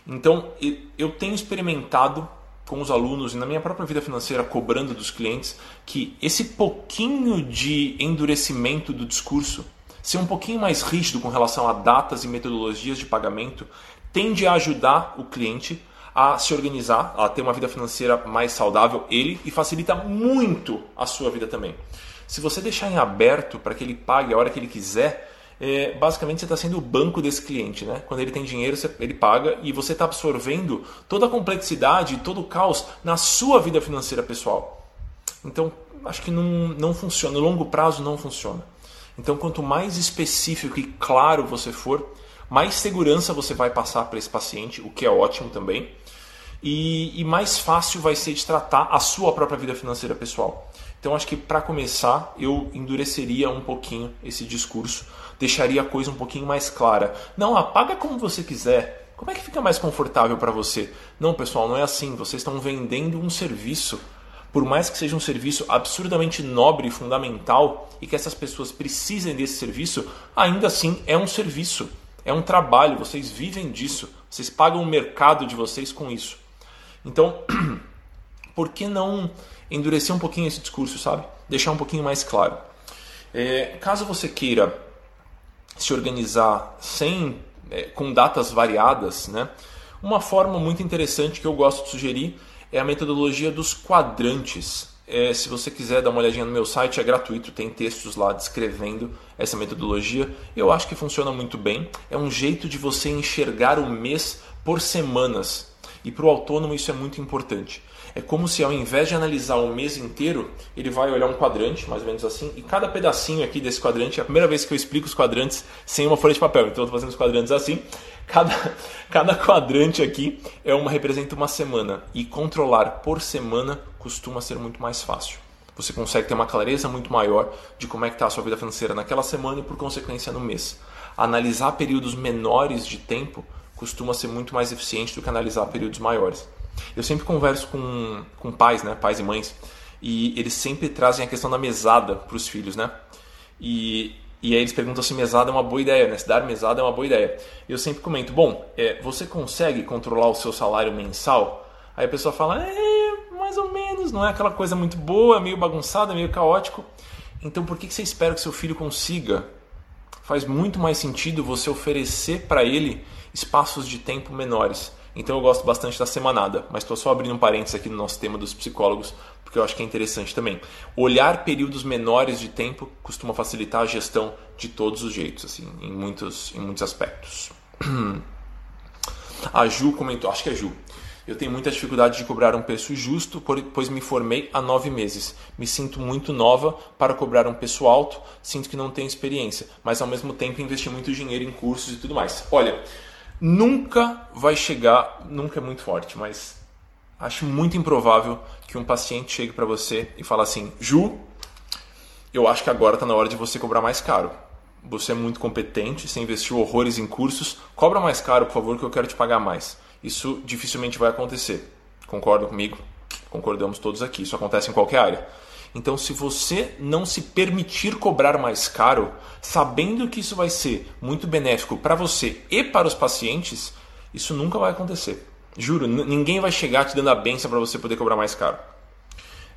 Então, eu tenho experimentado com os alunos e na minha própria vida financeira cobrando dos clientes que esse pouquinho de endurecimento do discurso, ser um pouquinho mais rígido com relação a datas e metodologias de pagamento, tende a ajudar o cliente a se organizar, a ter uma vida financeira mais saudável, ele, e facilita muito a sua vida também. Se você deixar em aberto para que ele pague a hora que ele quiser, é, basicamente você está sendo o banco desse cliente. Né? Quando ele tem dinheiro, você, ele paga e você está absorvendo toda a complexidade, todo o caos na sua vida financeira pessoal. Então, acho que não, não funciona, no longo prazo não funciona. Então, quanto mais específico e claro você for, mais segurança você vai passar para esse paciente, o que é ótimo também, e, e mais fácil vai ser de tratar a sua própria vida financeira pessoal. Então, acho que para começar, eu endureceria um pouquinho esse discurso deixaria a coisa um pouquinho mais clara. Não, apaga como você quiser. Como é que fica mais confortável para você? Não, pessoal, não é assim. Vocês estão vendendo um serviço. Por mais que seja um serviço absurdamente nobre e fundamental e que essas pessoas precisem desse serviço, ainda assim é um serviço, é um trabalho, vocês vivem disso, vocês pagam o mercado de vocês com isso. Então, por que não endurecer um pouquinho esse discurso, sabe? Deixar um pouquinho mais claro. É, caso você queira se organizar sem é, com datas variadas, né? Uma forma muito interessante que eu gosto de sugerir é a metodologia dos quadrantes. É, se você quiser dar uma olhadinha no meu site, é gratuito, tem textos lá descrevendo essa metodologia. Eu acho que funciona muito bem. É um jeito de você enxergar o mês por semanas. E para o autônomo isso é muito importante. É como se ao invés de analisar o mês inteiro, ele vai olhar um quadrante, mais ou menos assim, e cada pedacinho aqui desse quadrante, é a primeira vez que eu explico os quadrantes sem uma folha de papel, então eu estou fazendo os quadrantes assim. Cada, cada quadrante aqui é uma representa uma semana e controlar por semana costuma ser muito mais fácil. Você consegue ter uma clareza muito maior de como é que está a sua vida financeira naquela semana e por consequência no mês. Analisar períodos menores de tempo costuma ser muito mais eficiente do que analisar períodos maiores. Eu sempre converso com, com pais, né, pais e mães, e eles sempre trazem a questão da mesada para os filhos, né? E, e aí eles perguntam se mesada é uma boa ideia, né? Se dar mesada é uma boa ideia. E eu sempre comento, bom, é, você consegue controlar o seu salário mensal? Aí a pessoa fala, é, mais ou menos, não é aquela coisa muito boa, meio bagunçada, meio caótico. Então por que você espera que seu filho consiga? Faz muito mais sentido você oferecer para ele espaços de tempo menores Então eu gosto bastante da semanada, mas estou só abrindo um parênteses aqui no nosso tema dos psicólogos, porque eu acho que é interessante também. Olhar períodos menores de tempo costuma facilitar a gestão de todos os jeitos, assim, em muitos, em muitos aspectos. A Ju comentou, acho que é Ju. Eu tenho muita dificuldade de cobrar um preço justo, pois me formei há nove meses. Me sinto muito nova para cobrar um preço alto, sinto que não tenho experiência, mas ao mesmo tempo investi muito dinheiro em cursos e tudo mais. Olha, nunca vai chegar, nunca é muito forte, mas acho muito improvável que um paciente chegue para você e fale assim: Ju, eu acho que agora está na hora de você cobrar mais caro. Você é muito competente, você investiu horrores em cursos, cobra mais caro, por favor, que eu quero te pagar mais. Isso dificilmente vai acontecer. Concordam comigo? Concordamos todos aqui. Isso acontece em qualquer área. Então, se você não se permitir cobrar mais caro, sabendo que isso vai ser muito benéfico para você e para os pacientes, isso nunca vai acontecer. Juro, ninguém vai chegar te dando a benção para você poder cobrar mais caro.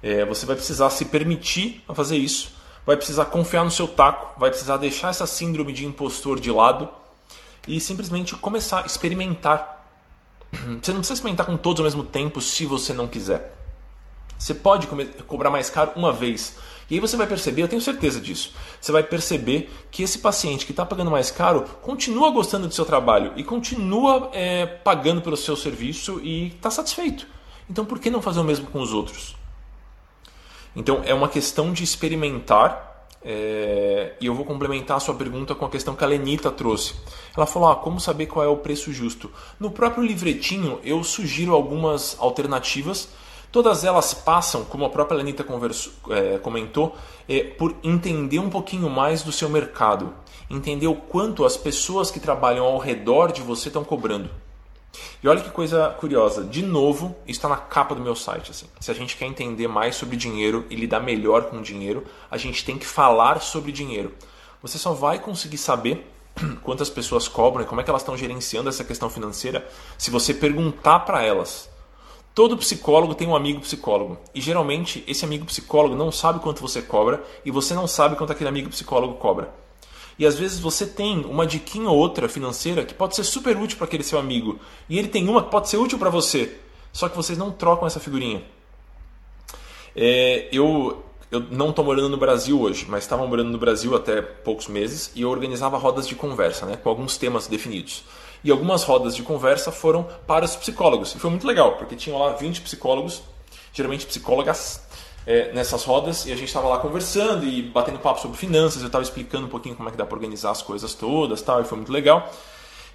É, você vai precisar se permitir a fazer isso, vai precisar confiar no seu taco, vai precisar deixar essa síndrome de impostor de lado e simplesmente começar a experimentar. Você não precisa experimentar com todos ao mesmo tempo se você não quiser. Você pode cobrar mais caro uma vez. E aí você vai perceber, eu tenho certeza disso. Você vai perceber que esse paciente que está pagando mais caro continua gostando do seu trabalho e continua é, pagando pelo seu serviço e está satisfeito. Então por que não fazer o mesmo com os outros? Então é uma questão de experimentar. É, e eu vou complementar a sua pergunta com a questão que a Lenita trouxe. Ela falou: ah, como saber qual é o preço justo? No próprio livretinho eu sugiro algumas alternativas Todas elas passam, como a própria Lenita é, comentou, é, por entender um pouquinho mais do seu mercado, entender o quanto as pessoas que trabalham ao redor de você estão cobrando. E olha que coisa curiosa, de novo, está na capa do meu site. Assim. Se a gente quer entender mais sobre dinheiro e lidar melhor com dinheiro, a gente tem que falar sobre dinheiro. Você só vai conseguir saber quantas pessoas cobram e como é que elas estão gerenciando essa questão financeira se você perguntar para elas. Todo psicólogo tem um amigo psicólogo. E geralmente esse amigo psicólogo não sabe quanto você cobra e você não sabe quanto aquele amigo psicólogo cobra. E às vezes você tem uma diquinha ou outra financeira que pode ser super útil para aquele seu amigo. E ele tem uma que pode ser útil para você. Só que vocês não trocam essa figurinha. É, eu, eu não estou morando no Brasil hoje, mas estava morando no Brasil até poucos meses e eu organizava rodas de conversa né, com alguns temas definidos e algumas rodas de conversa foram para os psicólogos. E foi muito legal, porque tinham lá 20 psicólogos, geralmente psicólogas, é, nessas rodas, e a gente estava lá conversando e batendo papo sobre finanças, eu estava explicando um pouquinho como é que dá para organizar as coisas todas tal, e foi muito legal.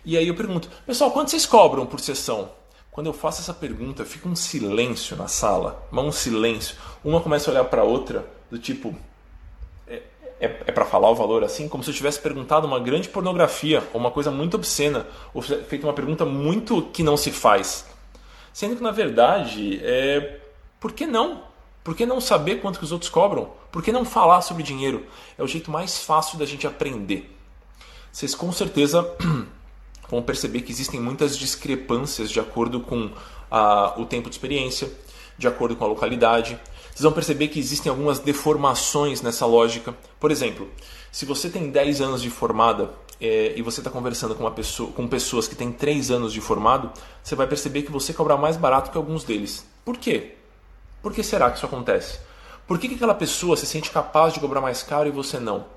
E aí eu pergunto, pessoal, quanto vocês cobram por sessão? Quando eu faço essa pergunta, fica um silêncio na sala, um silêncio. Uma começa a olhar para a outra, do tipo, é, é para falar o valor assim, como se eu tivesse perguntado uma grande pornografia, ou uma coisa muito obscena, ou feito uma pergunta muito que não se faz. Sendo que, na verdade, é... por que não? Por que não saber quanto que os outros cobram? Por que não falar sobre dinheiro? É o jeito mais fácil da gente aprender. Vocês com certeza vão perceber que existem muitas discrepâncias de acordo com a, o tempo de experiência, de acordo com a localidade, vocês vão perceber que existem algumas deformações nessa lógica. Por exemplo, se você tem 10 anos de formada é, e você está conversando com, uma pessoa, com pessoas que têm 3 anos de formado, você vai perceber que você cobra mais barato que alguns deles. Por quê? Por que será que isso acontece? Por que, que aquela pessoa se sente capaz de cobrar mais caro e você não?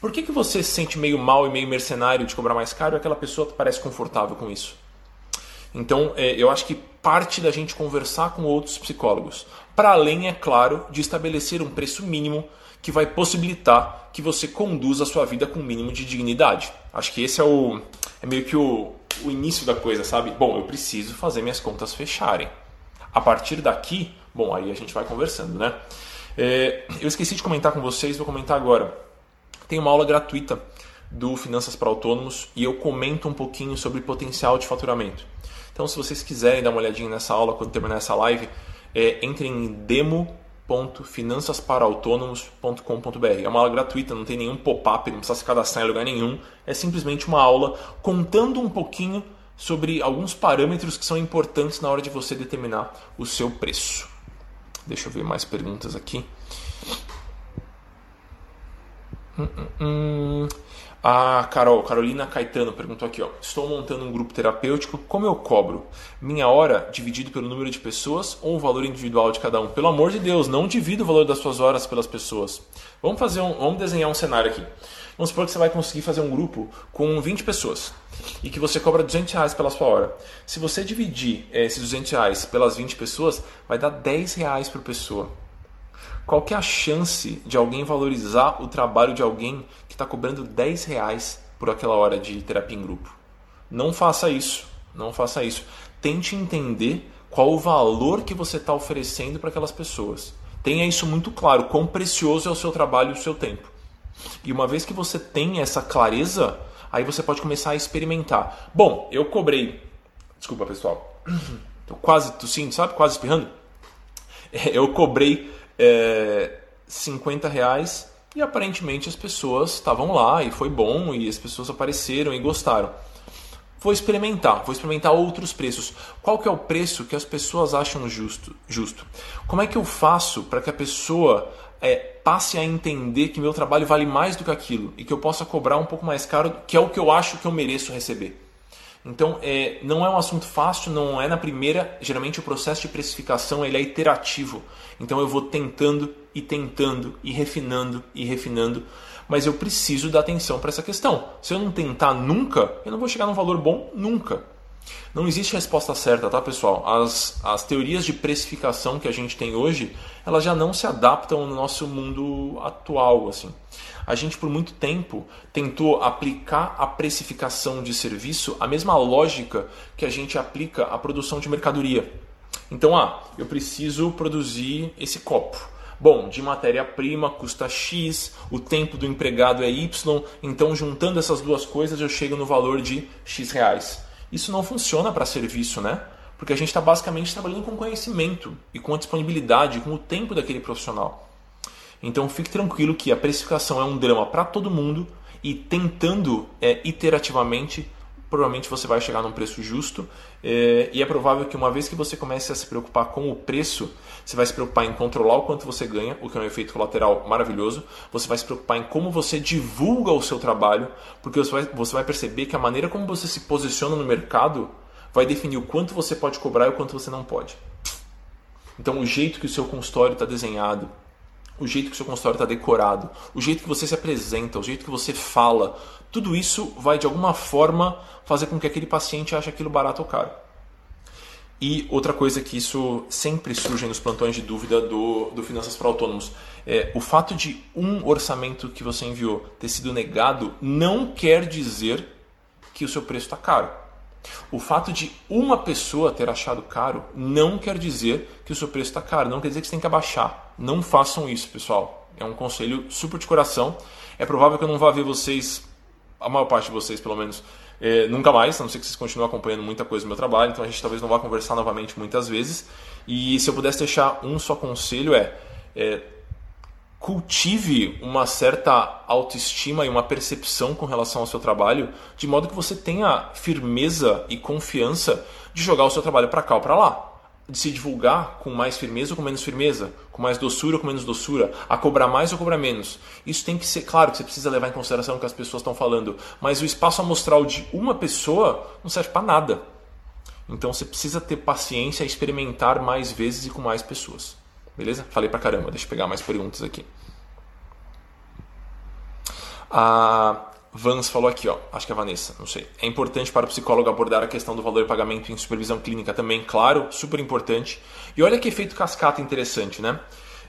Por que, que você se sente meio mal e meio mercenário de cobrar mais caro e aquela pessoa parece confortável com isso? Então, é, eu acho que parte da gente conversar com outros psicólogos, para além, é claro, de estabelecer um preço mínimo que vai possibilitar que você conduza a sua vida com um mínimo de dignidade. Acho que esse é o é meio que o, o início da coisa, sabe? Bom, eu preciso fazer minhas contas fecharem. A partir daqui, bom, aí a gente vai conversando, né? É, eu esqueci de comentar com vocês, vou comentar agora. Tem uma aula gratuita do Finanças para Autônomos e eu comento um pouquinho sobre potencial de faturamento. Então, se vocês quiserem dar uma olhadinha nessa aula quando terminar essa live, é, entrem em demo.finançasparaautonomos.com.br. É uma aula gratuita, não tem nenhum pop-up, não precisa se cadastrar em lugar nenhum. É simplesmente uma aula contando um pouquinho sobre alguns parâmetros que são importantes na hora de você determinar o seu preço. Deixa eu ver mais perguntas aqui. Hum, hum, hum. A Carol, Carolina Caetano perguntou aqui, ó. Estou montando um grupo terapêutico, como eu cobro? Minha hora dividido pelo número de pessoas ou o valor individual de cada um? Pelo amor de Deus, não divida o valor das suas horas pelas pessoas. Vamos fazer um, vamos desenhar um cenário aqui. Vamos supor que você vai conseguir fazer um grupo com 20 pessoas e que você cobra 200 reais pela sua hora. Se você dividir eh, esses 200 reais pelas 20 pessoas, vai dar 10 reais por pessoa. Qual que é a chance de alguém valorizar o trabalho de alguém que está cobrando 10 reais por aquela hora de terapia em grupo? Não faça isso. Não faça isso. Tente entender qual o valor que você está oferecendo para aquelas pessoas. Tenha isso muito claro, quão precioso é o seu trabalho e o seu tempo. E uma vez que você tem essa clareza, aí você pode começar a experimentar. Bom, eu cobrei. Desculpa, pessoal. Tô quase tossindo, sabe? Quase espirrando. Eu cobrei é, 50 reais e aparentemente as pessoas estavam lá e foi bom e as pessoas apareceram e gostaram. Vou experimentar, vou experimentar outros preços. Qual que é o preço que as pessoas acham justo? justo? Como é que eu faço para que a pessoa é, passe a entender que meu trabalho vale mais do que aquilo e que eu possa cobrar um pouco mais caro, que é o que eu acho que eu mereço receber? Então, é, não é um assunto fácil, não é na primeira. Geralmente, o processo de precificação ele é iterativo. Então, eu vou tentando e tentando e refinando e refinando. Mas eu preciso dar atenção para essa questão. Se eu não tentar nunca, eu não vou chegar num valor bom nunca. Não existe resposta certa, tá, pessoal? As, as teorias de precificação que a gente tem hoje, elas já não se adaptam no nosso mundo atual, assim a gente por muito tempo tentou aplicar a precificação de serviço a mesma lógica que a gente aplica à produção de mercadoria. Então, ah, eu preciso produzir esse copo. Bom, de matéria-prima custa X, o tempo do empregado é Y, então juntando essas duas coisas eu chego no valor de X reais. Isso não funciona para serviço, né? Porque a gente está basicamente trabalhando com conhecimento e com a disponibilidade, com o tempo daquele profissional. Então fique tranquilo que a precificação é um drama para todo mundo e tentando é, iterativamente, provavelmente você vai chegar num preço justo. É, e é provável que uma vez que você comece a se preocupar com o preço, você vai se preocupar em controlar o quanto você ganha, o que é um efeito colateral maravilhoso. Você vai se preocupar em como você divulga o seu trabalho, porque você vai, você vai perceber que a maneira como você se posiciona no mercado vai definir o quanto você pode cobrar e o quanto você não pode. Então, o jeito que o seu consultório está desenhado, o jeito que o seu consultório está decorado, o jeito que você se apresenta, o jeito que você fala, tudo isso vai de alguma forma fazer com que aquele paciente ache aquilo barato ou caro. E outra coisa que isso sempre surge nos plantões de dúvida do, do Finanças para Autônomos é o fato de um orçamento que você enviou ter sido negado não quer dizer que o seu preço está caro. O fato de uma pessoa ter achado caro não quer dizer que o seu preço está caro, não quer dizer que você tem que abaixar. Não façam isso, pessoal. É um conselho super de coração. É provável que eu não vá ver vocês, a maior parte de vocês pelo menos, é, nunca mais, a não ser que vocês continuem acompanhando muita coisa do meu trabalho, então a gente talvez não vá conversar novamente muitas vezes. E se eu pudesse deixar um só conselho é, é cultive uma certa autoestima e uma percepção com relação ao seu trabalho, de modo que você tenha firmeza e confiança de jogar o seu trabalho para cá ou para lá, de se divulgar com mais firmeza ou com menos firmeza, com mais doçura ou com menos doçura, a cobrar mais ou cobrar menos. Isso tem que ser claro que você precisa levar em consideração o que as pessoas estão falando, mas o espaço amostral de uma pessoa não serve para nada. Então você precisa ter paciência e experimentar mais vezes e com mais pessoas. Beleza? Falei pra caramba, deixa eu pegar mais perguntas aqui. A Vans falou aqui, ó, acho que é a Vanessa, não sei. É importante para o psicólogo abordar a questão do valor de pagamento em supervisão clínica também, claro, super importante. E olha que efeito cascata interessante, né?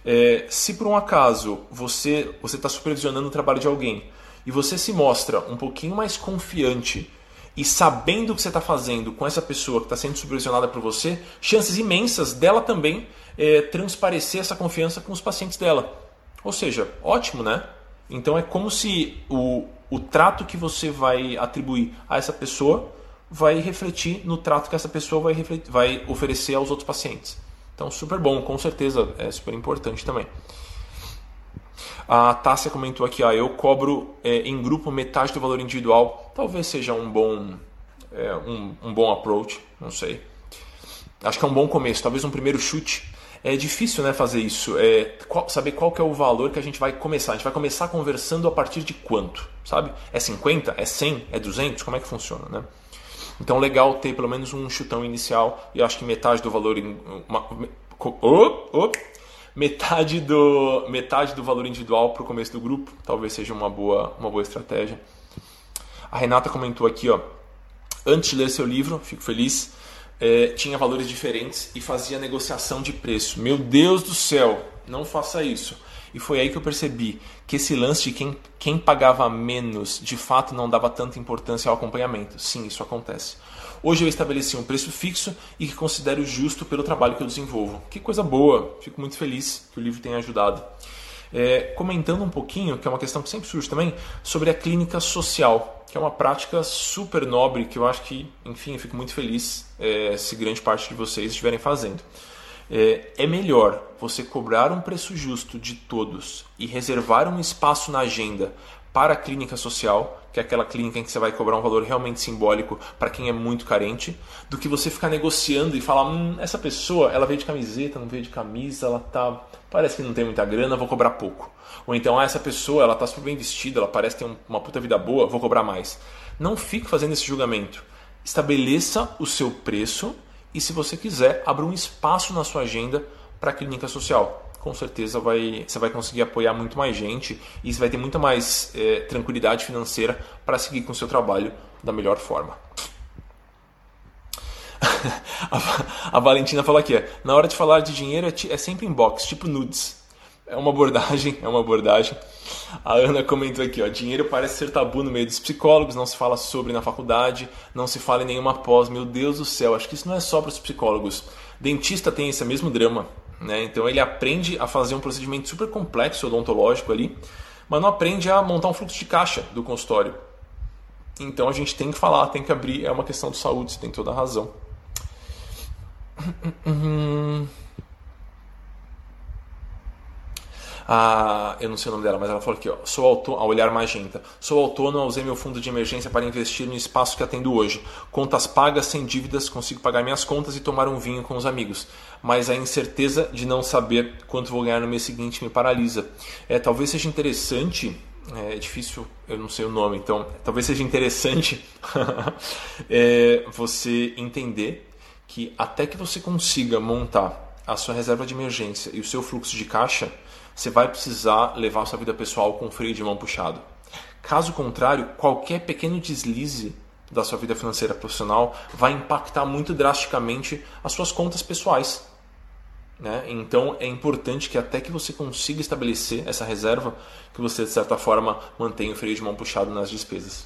É, se por um acaso você você está supervisionando o trabalho de alguém e você se mostra um pouquinho mais confiante e sabendo o que você está fazendo com essa pessoa que está sendo supervisionada por você, chances imensas dela também é, transparecer essa confiança com os pacientes dela. Ou seja, ótimo, né? Então é como se o, o trato que você vai atribuir a essa pessoa vai refletir no trato que essa pessoa vai, refletir, vai oferecer aos outros pacientes. Então, super bom, com certeza é super importante também. A Tássia comentou aqui, ó, eu cobro é, em grupo metade do valor individual. Talvez seja um bom, é, um, um bom approach, não sei. Acho que é um bom começo, talvez um primeiro chute É difícil né, fazer isso, é, qual, saber qual que é o valor que a gente vai começar. A gente vai começar conversando a partir de quanto, sabe? É 50? É 100? É 200? Como é que funciona, né? Então, legal ter pelo menos um chutão inicial e acho que metade do valor. Uma, oh, oh, metade, do, metade do valor individual para o começo do grupo talvez seja uma boa, uma boa estratégia. A Renata comentou aqui, ó. Antes de ler seu livro, fico feliz, é, tinha valores diferentes e fazia negociação de preço. Meu Deus do céu, não faça isso. E foi aí que eu percebi que esse lance de quem, quem pagava menos de fato não dava tanta importância ao acompanhamento. Sim, isso acontece. Hoje eu estabeleci um preço fixo e que considero justo pelo trabalho que eu desenvolvo. Que coisa boa, fico muito feliz que o livro tenha ajudado. É, comentando um pouquinho, que é uma questão que sempre surge também, sobre a clínica social, que é uma prática super nobre que eu acho que, enfim, eu fico muito feliz é, se grande parte de vocês estiverem fazendo. É, é melhor você cobrar um preço justo de todos e reservar um espaço na agenda para a clínica social, que é aquela clínica em que você vai cobrar um valor realmente simbólico para quem é muito carente, do que você ficar negociando e falar, hum, essa pessoa, ela veio de camiseta, não veio de camisa, ela tá, parece que não tem muita grana, vou cobrar pouco. Ou então, ah, essa pessoa, ela tá super bem vestida, ela parece ter uma puta vida boa, vou cobrar mais. Não fique fazendo esse julgamento. Estabeleça o seu preço e se você quiser, abra um espaço na sua agenda para a clínica social. Com certeza vai, você vai conseguir apoiar muito mais gente e você vai ter muito mais é, tranquilidade financeira para seguir com o seu trabalho da melhor forma. a, Valentina falou aqui: na hora de falar de dinheiro é, é sempre inbox, tipo nudes. É uma abordagem, é uma abordagem. A Ana comentou aqui, ó, dinheiro parece ser tabu no meio dos psicólogos, não se fala sobre na faculdade, não se fala em nenhuma pós. Meu Deus do céu, acho que isso não é só para os psicólogos. Dentista tem esse mesmo drama, né? Então ele aprende a fazer um procedimento super complexo odontológico ali, mas não aprende a montar um fluxo de caixa do consultório. Então a gente tem que falar, tem que abrir, é uma questão de saúde, você tem toda a razão. a, eu não sei o nome dela, mas ela falou aqui, ó, sou autônomo, a olhar magenta, sou autônomo, usei meu fundo de emergência para investir no espaço que atendo hoje. Contas pagas, sem dívidas, consigo pagar minhas contas e tomar um vinho com os amigos. Mas a incerteza de não saber quanto vou ganhar no mês seguinte me paralisa. É, talvez seja interessante é difícil, eu não sei o nome, então talvez seja interessante é, você entender que até que você consiga montar a sua reserva de emergência e o seu fluxo de caixa, você vai precisar levar sua vida pessoal com freio de mão puxado. Caso contrário, qualquer pequeno deslize da sua vida financeira profissional vai impactar muito drasticamente as suas contas pessoais. Né? Então é importante que até que você consiga estabelecer essa reserva, que você de certa forma mantenha o freio de mão puxado nas despesas.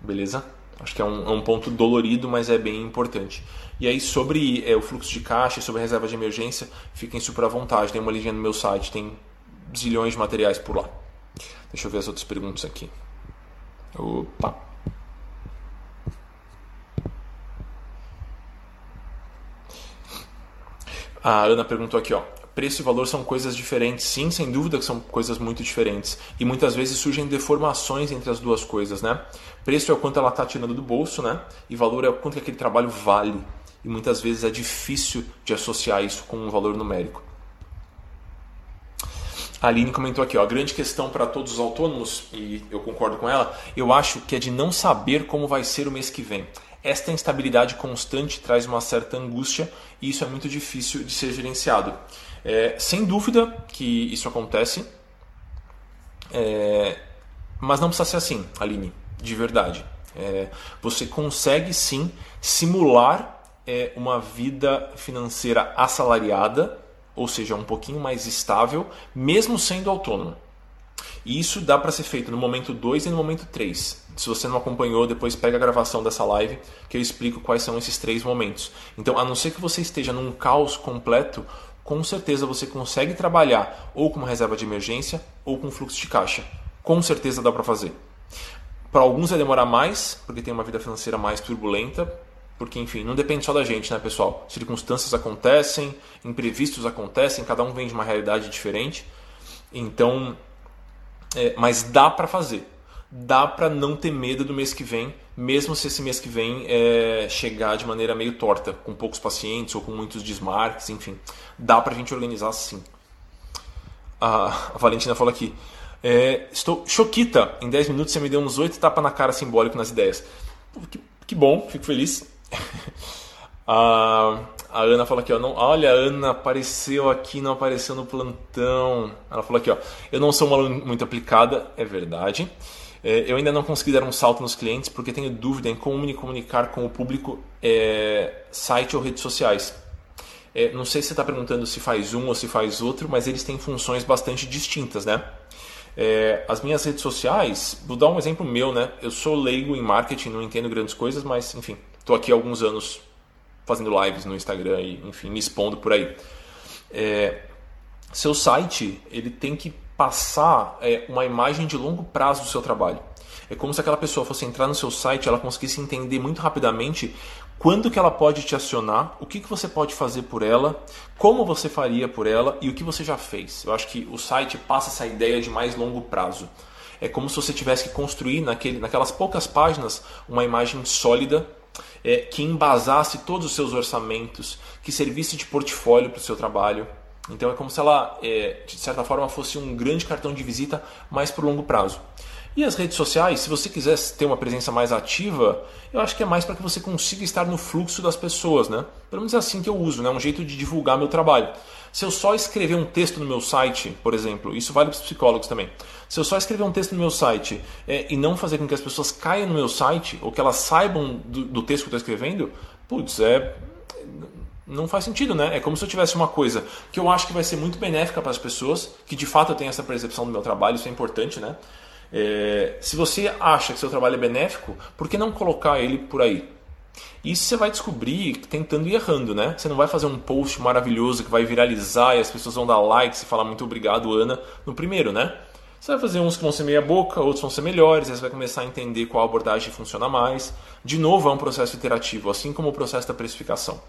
Beleza? Acho que é um, é um ponto dolorido, mas é bem importante. E aí, sobre é, o fluxo de caixa, sobre reserva de emergência, fiquem super à vontade. Tem uma linha no meu site, tem zilhões de materiais por lá. Deixa eu ver as outras perguntas aqui. Opa! A Ana perguntou aqui, ó preço e valor são coisas diferentes. Sim, sem dúvida que são coisas muito diferentes. E muitas vezes surgem deformações entre as duas coisas, né? Preço é o quanto ela está tirando do bolso, né? E valor é o quanto aquele trabalho vale. E muitas vezes é difícil de associar isso com um valor numérico. A Aline comentou aqui, ó, a grande questão para todos os autônomos, e eu concordo com ela, eu acho que é de não saber como vai ser o mês que vem. Esta instabilidade constante traz uma certa angústia e isso é muito difícil de ser gerenciado. É, sem dúvida que isso acontece, é, mas não precisa ser assim, Aline, de verdade. É, você consegue sim simular é, uma vida financeira assalariada, ou seja, um pouquinho mais estável, mesmo sendo autônomo. E isso dá para ser feito no momento 2 e no momento 3. Se você não acompanhou, depois pega a gravação dessa live que eu explico quais são esses três momentos. Então, a não ser que você esteja num caos completo, com certeza você consegue trabalhar ou com uma reserva de emergência ou com fluxo de caixa. Com certeza dá para fazer. Para alguns vai demorar mais, porque tem uma vida financeira mais turbulenta, porque enfim, não depende só da gente, né, pessoal? Circunstâncias acontecem, imprevistos acontecem, cada um vem de uma realidade diferente. Então, é, mas dá para fazer. Dá para não ter medo do mês que vem mesmo se esse mês que vem é, chegar de maneira meio torta, com poucos pacientes ou com muitos desmarques, enfim. Dá para a gente organizar sim. A, a Valentina falou aqui. É, estou choquita. Em 10 minutos você me deu uns 8 tapas na cara simbólico nas ideias. Que, que bom, fico feliz. a, a Ana falou aqui, ó, não, olha, a Ana apareceu aqui, não apareceu no plantão. Ela falou aqui, ó, eu não sou uma aluna muito aplicada, é verdade. É, eu ainda não consegui dar um salto nos clientes porque tenho dúvida em como me comunicar com o público é, site ou redes sociais. É, não sei se você está perguntando se faz um ou se faz outro, mas eles têm funções bastante distintas, né? É, as minhas redes sociais, vou dar um exemplo meu, né? Eu sou leigo em marketing, não entendo grandes coisas, mas enfim, estou aqui há alguns anos fazendo lives no Instagram e enfim me expondo por aí. É, seu site ele tem que passar é, uma imagem de longo prazo do seu trabalho. É como se aquela pessoa fosse entrar no seu site, ela conseguisse entender muito rapidamente quando que ela pode te acionar, o que, que você pode fazer por ela, como você faria por ela e o que você já fez. Eu acho que o site passa essa ideia de mais longo prazo. É como se você tivesse que construir naquele, naquelas poucas páginas uma imagem sólida é, que embasasse todos os seus orçamentos, que servisse de portfólio para o seu trabalho, então é como se ela, é, de certa forma, fosse um grande cartão de visita, mais para o longo prazo. E as redes sociais, se você quiser ter uma presença mais ativa, eu acho que é mais para que você consiga estar no fluxo das pessoas, né? Pelo menos é assim que eu uso, né? Um jeito de divulgar meu trabalho. Se eu só escrever um texto no meu site, por exemplo, isso vale para os psicólogos também. Se eu só escrever um texto no meu site é, e não fazer com que as pessoas caiam no meu site ou que elas saibam do, do texto que eu estou escrevendo, putz, é não faz sentido, né? É como se eu tivesse uma coisa que eu acho que vai ser muito benéfica para as pessoas, que de fato eu tenho essa percepção do meu trabalho, isso é importante, né? É, se você acha que seu trabalho é benéfico, por que não colocar ele por aí? Isso você vai descobrir tentando e errando, né? Você não vai fazer um post maravilhoso que vai viralizar e as pessoas vão dar likes e falar muito obrigado, Ana, no primeiro, né? Você vai fazer uns que vão ser meia boca, outros vão ser melhores, aí você vai começar a entender qual abordagem funciona mais. De novo, é um processo iterativo, assim como o processo da precificação.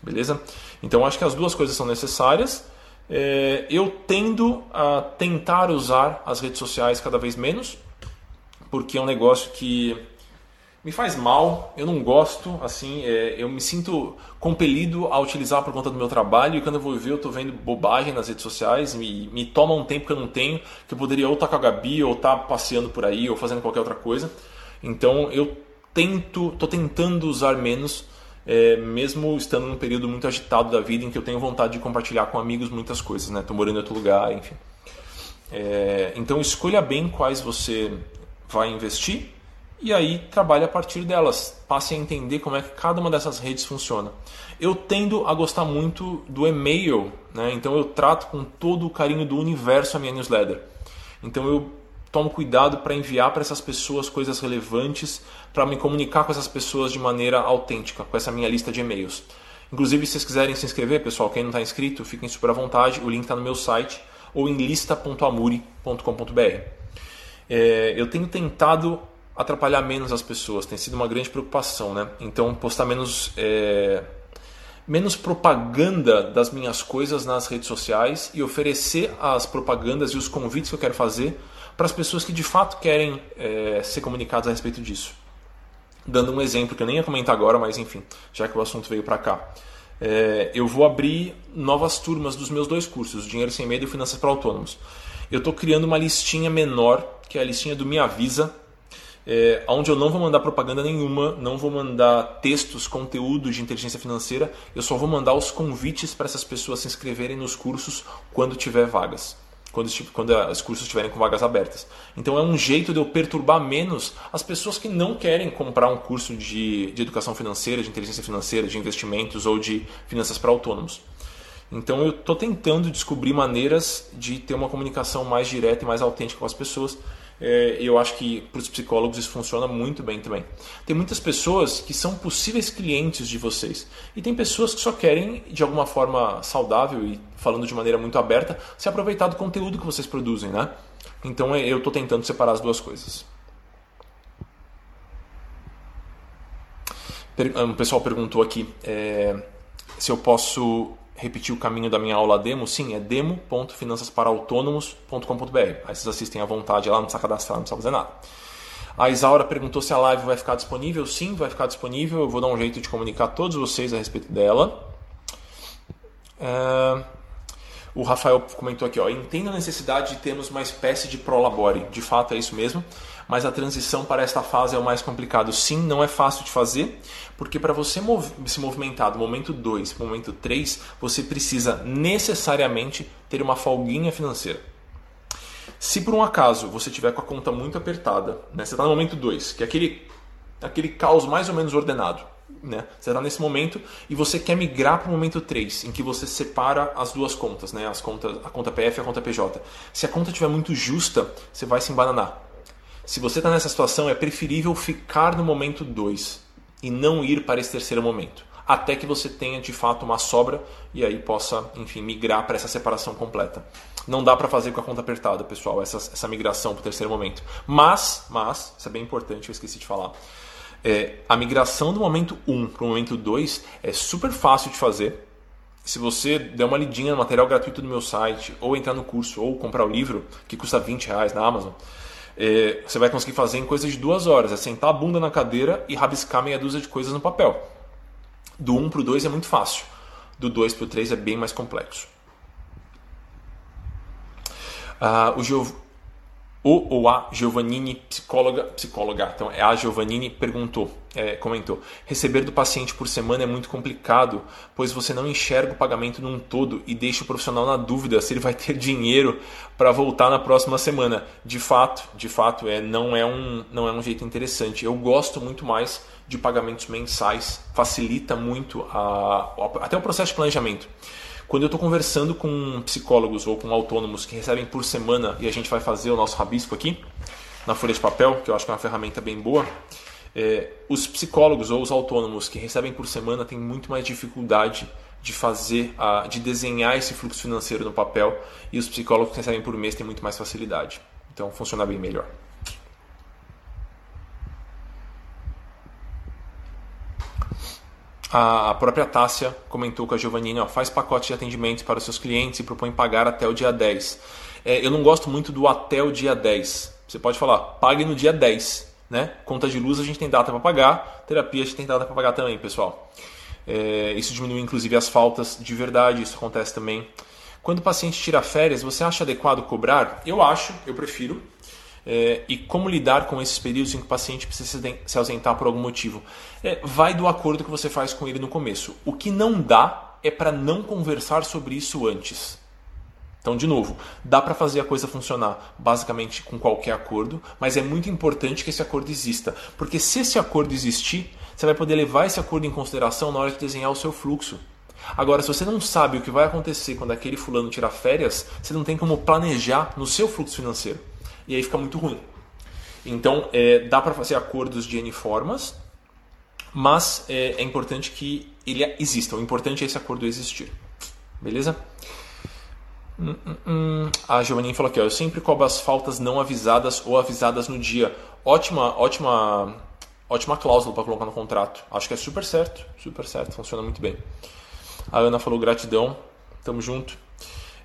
Beleza? Então acho que as duas coisas são necessárias. É, eu tendo a tentar usar as redes sociais cada vez menos, porque é um negócio que me faz mal, eu não gosto, assim, é, eu me sinto compelido a utilizar por conta do meu trabalho e quando eu vou ver eu estou vendo bobagem nas redes sociais, me, me toma um tempo que eu não tenho, que eu poderia ou estar tá com a Gabi, ou estar tá passeando por aí, ou fazendo qualquer outra coisa. Então eu tento, estou tentando usar menos é, mesmo estando num período muito agitado da vida em que eu tenho vontade de compartilhar com amigos muitas coisas, né? Tô morando em outro lugar, enfim. É, então escolha bem quais você vai investir e aí trabalhe a partir delas. Passe a entender como é que cada uma dessas redes funciona. Eu tendo a gostar muito do e-mail, né? então eu trato com todo o carinho do universo a minha newsletter. Então eu tomo cuidado para enviar para essas pessoas coisas relevantes, para me comunicar com essas pessoas de maneira autêntica, com essa minha lista de e-mails. Inclusive, se vocês quiserem se inscrever, pessoal, quem não está inscrito, fiquem super à vontade. O link está no meu site ou em lista.amuri.com.br. É, eu tenho tentado atrapalhar menos as pessoas, tem sido uma grande preocupação, né? Então, postar menos. É, menos propaganda das minhas coisas nas redes sociais e oferecer as propagandas e os convites que eu quero fazer para as pessoas que de fato querem é, ser comunicadas a respeito disso. Dando um exemplo que eu nem ia comentar agora, mas enfim, já que o assunto veio para cá. É, eu vou abrir novas turmas dos meus dois cursos, Dinheiro Sem Medo e Finanças para Autônomos. Eu estou criando uma listinha menor, que é a listinha do Me Avisa, é, onde eu não vou mandar propaganda nenhuma, não vou mandar textos, conteúdo de inteligência financeira, eu só vou mandar os convites para essas pessoas se inscreverem nos cursos quando tiver vagas quando, quando os cursos estiverem com vagas abertas. Então é um jeito de eu perturbar menos as pessoas que não querem comprar um curso de, de educação financeira, de inteligência financeira, de investimentos ou de finanças para autônomos. Então eu estou tentando descobrir maneiras de ter uma comunicação mais direta e mais autêntica com as pessoas é, eu acho que para os psicólogos isso funciona muito bem também. Tem muitas pessoas que são possíveis clientes de vocês e tem pessoas que só querem, de alguma forma saudável e falando de maneira muito aberta, se aproveitar do conteúdo que vocês produzem, né? Então é, eu estou tentando separar as duas coisas. Um pessoal perguntou aqui é, se eu posso repetir o caminho da minha aula demo? Sim, é demo.finançasparautônomos.com.br. Aí vocês assistem à vontade lá, não precisa cadastrar, não precisa fazer nada. A Isaura perguntou se a live vai ficar disponível. Sim, vai ficar disponível. Eu vou dar um jeito de comunicar a todos vocês a respeito dela. É... O Rafael comentou aqui, ó, entendo a necessidade de termos uma espécie de prolabore. De fato é isso mesmo, mas a transição para esta fase é o mais complicado. Sim, não é fácil de fazer, porque para você mov se movimentar do momento 2 para o momento 3, você precisa necessariamente ter uma folguinha financeira. Se por um acaso você tiver com a conta muito apertada, né, você está no momento 2, que é aquele, aquele caos mais ou menos ordenado, né? Você está nesse momento e você quer migrar para o momento 3, em que você separa as duas contas, né? as contas, a conta PF e a conta PJ. Se a conta estiver muito justa, você vai se embananar. Se você está nessa situação, é preferível ficar no momento 2 e não ir para esse terceiro momento, até que você tenha de fato uma sobra e aí possa, enfim, migrar para essa separação completa. Não dá para fazer com a conta apertada, pessoal, essa, essa migração para o terceiro momento. Mas, mas, isso é bem importante, eu esqueci de falar é, a migração do momento 1 para o momento 2 é super fácil de fazer. Se você der uma lidinha no material gratuito do meu site, ou entrar no curso, ou comprar o livro, que custa 20 reais na Amazon, é, você vai conseguir fazer em coisa de duas horas. É sentar a bunda na cadeira e rabiscar meia dúzia de coisas no papel. Do 1 para o 2 é muito fácil. Do 2 para o 3 é bem mais complexo. Ah, o, Giov o ou a Giovannini, psicóloga, psicóloga, então é a Giovannini, perguntou, é, comentou: receber do paciente por semana é muito complicado, pois você não enxerga o pagamento num todo e deixa o profissional na dúvida se ele vai ter dinheiro para voltar na próxima semana. De fato, de fato, é, não, é um, não é um jeito interessante. Eu gosto muito mais de pagamentos mensais, facilita muito a, até o processo de planejamento. Quando eu estou conversando com psicólogos ou com autônomos que recebem por semana e a gente vai fazer o nosso rabisco aqui na folha de papel, que eu acho que é uma ferramenta bem boa, é, os psicólogos ou os autônomos que recebem por semana têm muito mais dificuldade de fazer, a, de desenhar esse fluxo financeiro no papel e os psicólogos que recebem por mês têm muito mais facilidade. Então funciona bem melhor. A própria Tássia comentou com a Giovannina, faz pacote de atendimentos para os seus clientes e propõe pagar até o dia 10. É, eu não gosto muito do até o dia 10. Você pode falar, pague no dia 10. Né? Conta de luz a gente tem data para pagar, terapia a gente tem data para pagar também, pessoal. É, isso diminui inclusive as faltas de verdade, isso acontece também. Quando o paciente tira férias, você acha adequado cobrar? Eu acho, eu prefiro. É, e como lidar com esses períodos em que o paciente precisa se ausentar por algum motivo? É, vai do acordo que você faz com ele no começo. O que não dá é para não conversar sobre isso antes. Então, de novo, dá para fazer a coisa funcionar basicamente com qualquer acordo, mas é muito importante que esse acordo exista, porque se esse acordo existir, você vai poder levar esse acordo em consideração na hora de desenhar o seu fluxo. Agora, se você não sabe o que vai acontecer quando aquele fulano tirar férias, você não tem como planejar no seu fluxo financeiro e aí fica muito ruim. Então, é, dá para fazer acordos de N formas, mas é, é, importante que ele exista. O importante é esse acordo existir. Beleza? Hum, hum, hum. A Giovanni falou aqui, ó, eu sempre cobro as faltas não avisadas ou avisadas no dia. Ótima, ótima, ótima cláusula para colocar no contrato. Acho que é super certo, super certo, funciona muito bem. A Ana falou gratidão, tamo junto.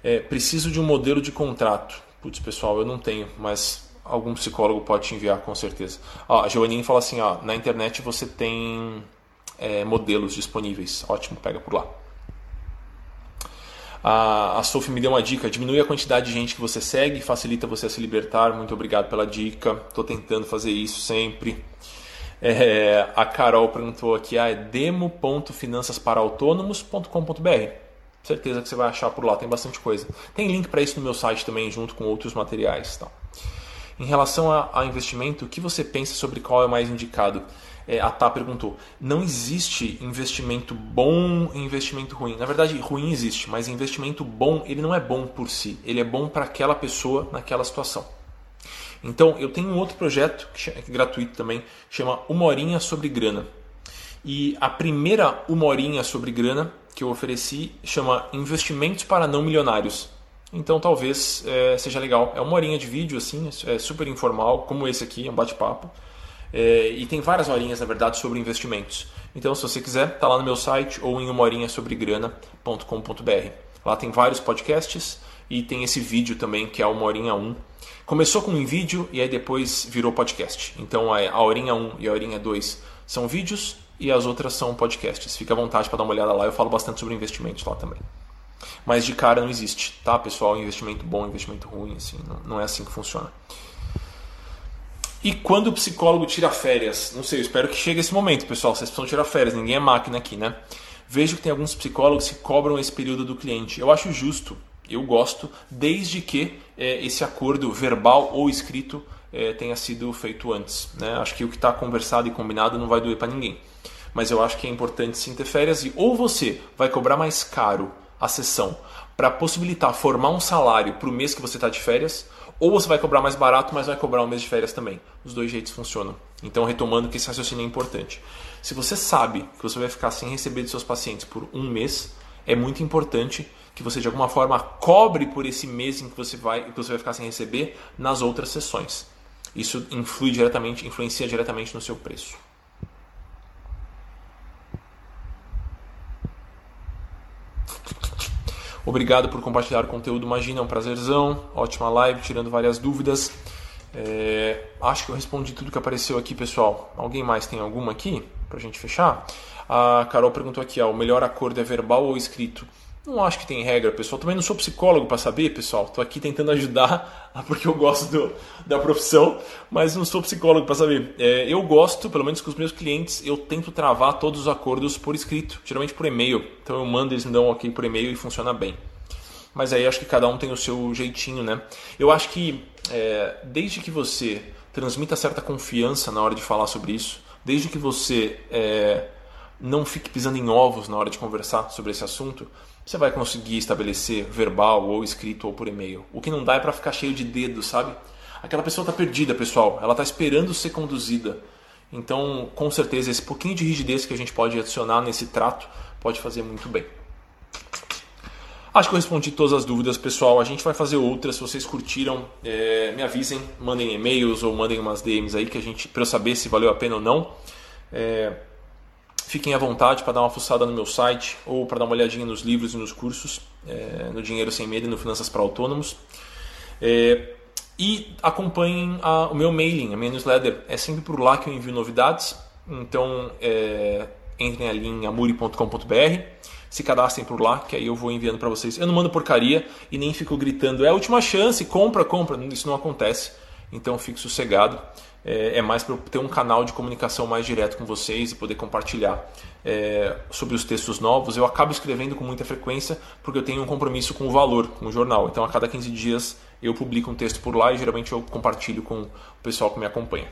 É, preciso de um modelo de contrato. Putz, pessoal, eu não tenho, mas algum psicólogo pode te enviar com certeza. Ó, a Joaninha fala assim, ó, na internet você tem é, modelos disponíveis. Ótimo, pega por lá. A, a Sophie me deu uma dica: diminui a quantidade de gente que você segue, facilita você a se libertar. Muito obrigado pela dica. Estou tentando fazer isso sempre. É, a Carol perguntou aqui: ah, é demo.finançasparautônomos.com.br certeza que você vai achar por lá, tem bastante coisa. Tem link para isso no meu site também, junto com outros materiais. Tá? Em relação a, investimento, o que você pensa sobre qual é o mais indicado? É, a Tá perguntou: não existe investimento bom e investimento ruim. Na verdade, ruim existe, mas investimento bom ele não é bom por si, ele é bom para aquela pessoa naquela situação. Então, eu tenho um outro projeto que é gratuito também, chama Uma Horinha sobre Grana. E a primeira Uma Horinha sobre Grana que eu ofereci chama Investimentos para Não Milionários. Então talvez é, seja legal. É uma horinha de vídeo, assim, é super informal, como esse aqui, é um bate-papo. É, e tem várias horinhas, na verdade, sobre investimentos. Então, se você quiser, tá lá no meu site ou em uma horinha sobre grana.com.br. Lá tem vários podcasts e tem esse vídeo também que é o Morinha 1. Começou com um vídeo e aí depois virou podcast. Então a Horinha 1 e a Horinha 2 são vídeos e as outras são podcasts. Fica à vontade para dar uma olhada lá, eu falo bastante sobre investimentos lá também. Mas de cara não existe, tá, pessoal? Investimento bom, investimento ruim, assim, não, não é assim que funciona. E quando o psicólogo tira férias? Não sei, eu espero que chegue esse momento, pessoal. Vocês precisam tirar férias, ninguém é máquina aqui, né? Vejo que tem alguns psicólogos que cobram esse período do cliente. Eu acho justo, eu gosto, desde que é, esse acordo verbal ou escrito é, tenha sido feito antes. Né? Acho que o que está conversado e combinado não vai doer para ninguém. Mas eu acho que é importante sim ter férias e ou você vai cobrar mais caro a sessão para possibilitar formar um salário para o mês que você está de férias, ou você vai cobrar mais barato, mas vai cobrar um mês de férias também. Os dois jeitos funcionam. Então, retomando que esse raciocínio é importante. Se você sabe que você vai ficar sem receber de seus pacientes por um mês, é muito importante que você de alguma forma cobre por esse mês em que você vai, que você vai ficar sem receber nas outras sessões. Isso influi diretamente, influencia diretamente no seu preço. Obrigado por compartilhar o conteúdo. Imagina, é um prazerzão. Ótima live, tirando várias dúvidas. É, acho que eu respondi tudo que apareceu aqui, pessoal. Alguém mais tem alguma aqui para a gente fechar? A Carol perguntou aqui: ó, o melhor acordo é verbal ou escrito? Não acho que tem regra, pessoal. Também não sou psicólogo para saber, pessoal. Estou aqui tentando ajudar porque eu gosto do, da profissão, mas não sou psicólogo para saber. É, eu gosto, pelo menos com os meus clientes, eu tento travar todos os acordos por escrito, geralmente por e-mail. Então eu mando, eles me dão um ok por e-mail e funciona bem. Mas aí acho que cada um tem o seu jeitinho, né? Eu acho que é, desde que você transmita certa confiança na hora de falar sobre isso, desde que você é, não fique pisando em ovos na hora de conversar sobre esse assunto, você vai conseguir estabelecer verbal ou escrito ou por e-mail. O que não dá é para ficar cheio de dedos, sabe? Aquela pessoa está perdida, pessoal. Ela está esperando ser conduzida. Então, com certeza, esse pouquinho de rigidez que a gente pode adicionar nesse trato pode fazer muito bem. Acho que eu respondi todas as dúvidas, pessoal. A gente vai fazer outras. Se vocês curtiram, é, me avisem, mandem e-mails ou mandem umas DMs aí que a gente para eu saber se valeu a pena ou não. É, Fiquem à vontade para dar uma fuçada no meu site ou para dar uma olhadinha nos livros e nos cursos, é, no Dinheiro Sem Medo e no Finanças para Autônomos. É, e acompanhem a, o meu mailing, a minha newsletter. É sempre por lá que eu envio novidades. Então é, entrem ali em amuri.com.br, se cadastrem por lá, que aí eu vou enviando para vocês. Eu não mando porcaria e nem fico gritando, é a última chance, compra, compra. Isso não acontece. Então fique sossegado é, é mais para ter um canal de comunicação mais direto com vocês e poder compartilhar é, sobre os textos novos. Eu acabo escrevendo com muita frequência porque eu tenho um compromisso com o valor, com o jornal. Então a cada 15 dias eu publico um texto por lá e geralmente eu compartilho com o pessoal que me acompanha.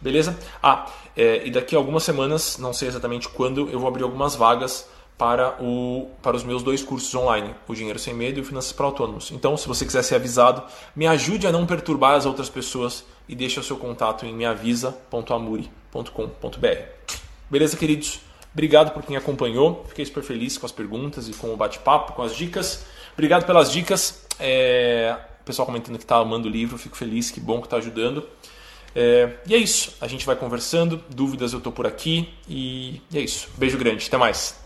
Beleza? Ah, é, e daqui a algumas semanas, não sei exatamente quando, eu vou abrir algumas vagas para, o, para os meus dois cursos online, o Dinheiro Sem Medo e o Finanças para Autônomos. Então, se você quiser ser avisado, me ajude a não perturbar as outras pessoas e deixe o seu contato em meavisa.amuri.com.br. Beleza, queridos? Obrigado por quem acompanhou. Fiquei super feliz com as perguntas e com o bate-papo, com as dicas. Obrigado pelas dicas. É... O pessoal comentando que está amando o livro, fico feliz, que bom que está ajudando. É... E é isso. A gente vai conversando. Dúvidas eu estou por aqui. E... e é isso. Beijo grande. Até mais.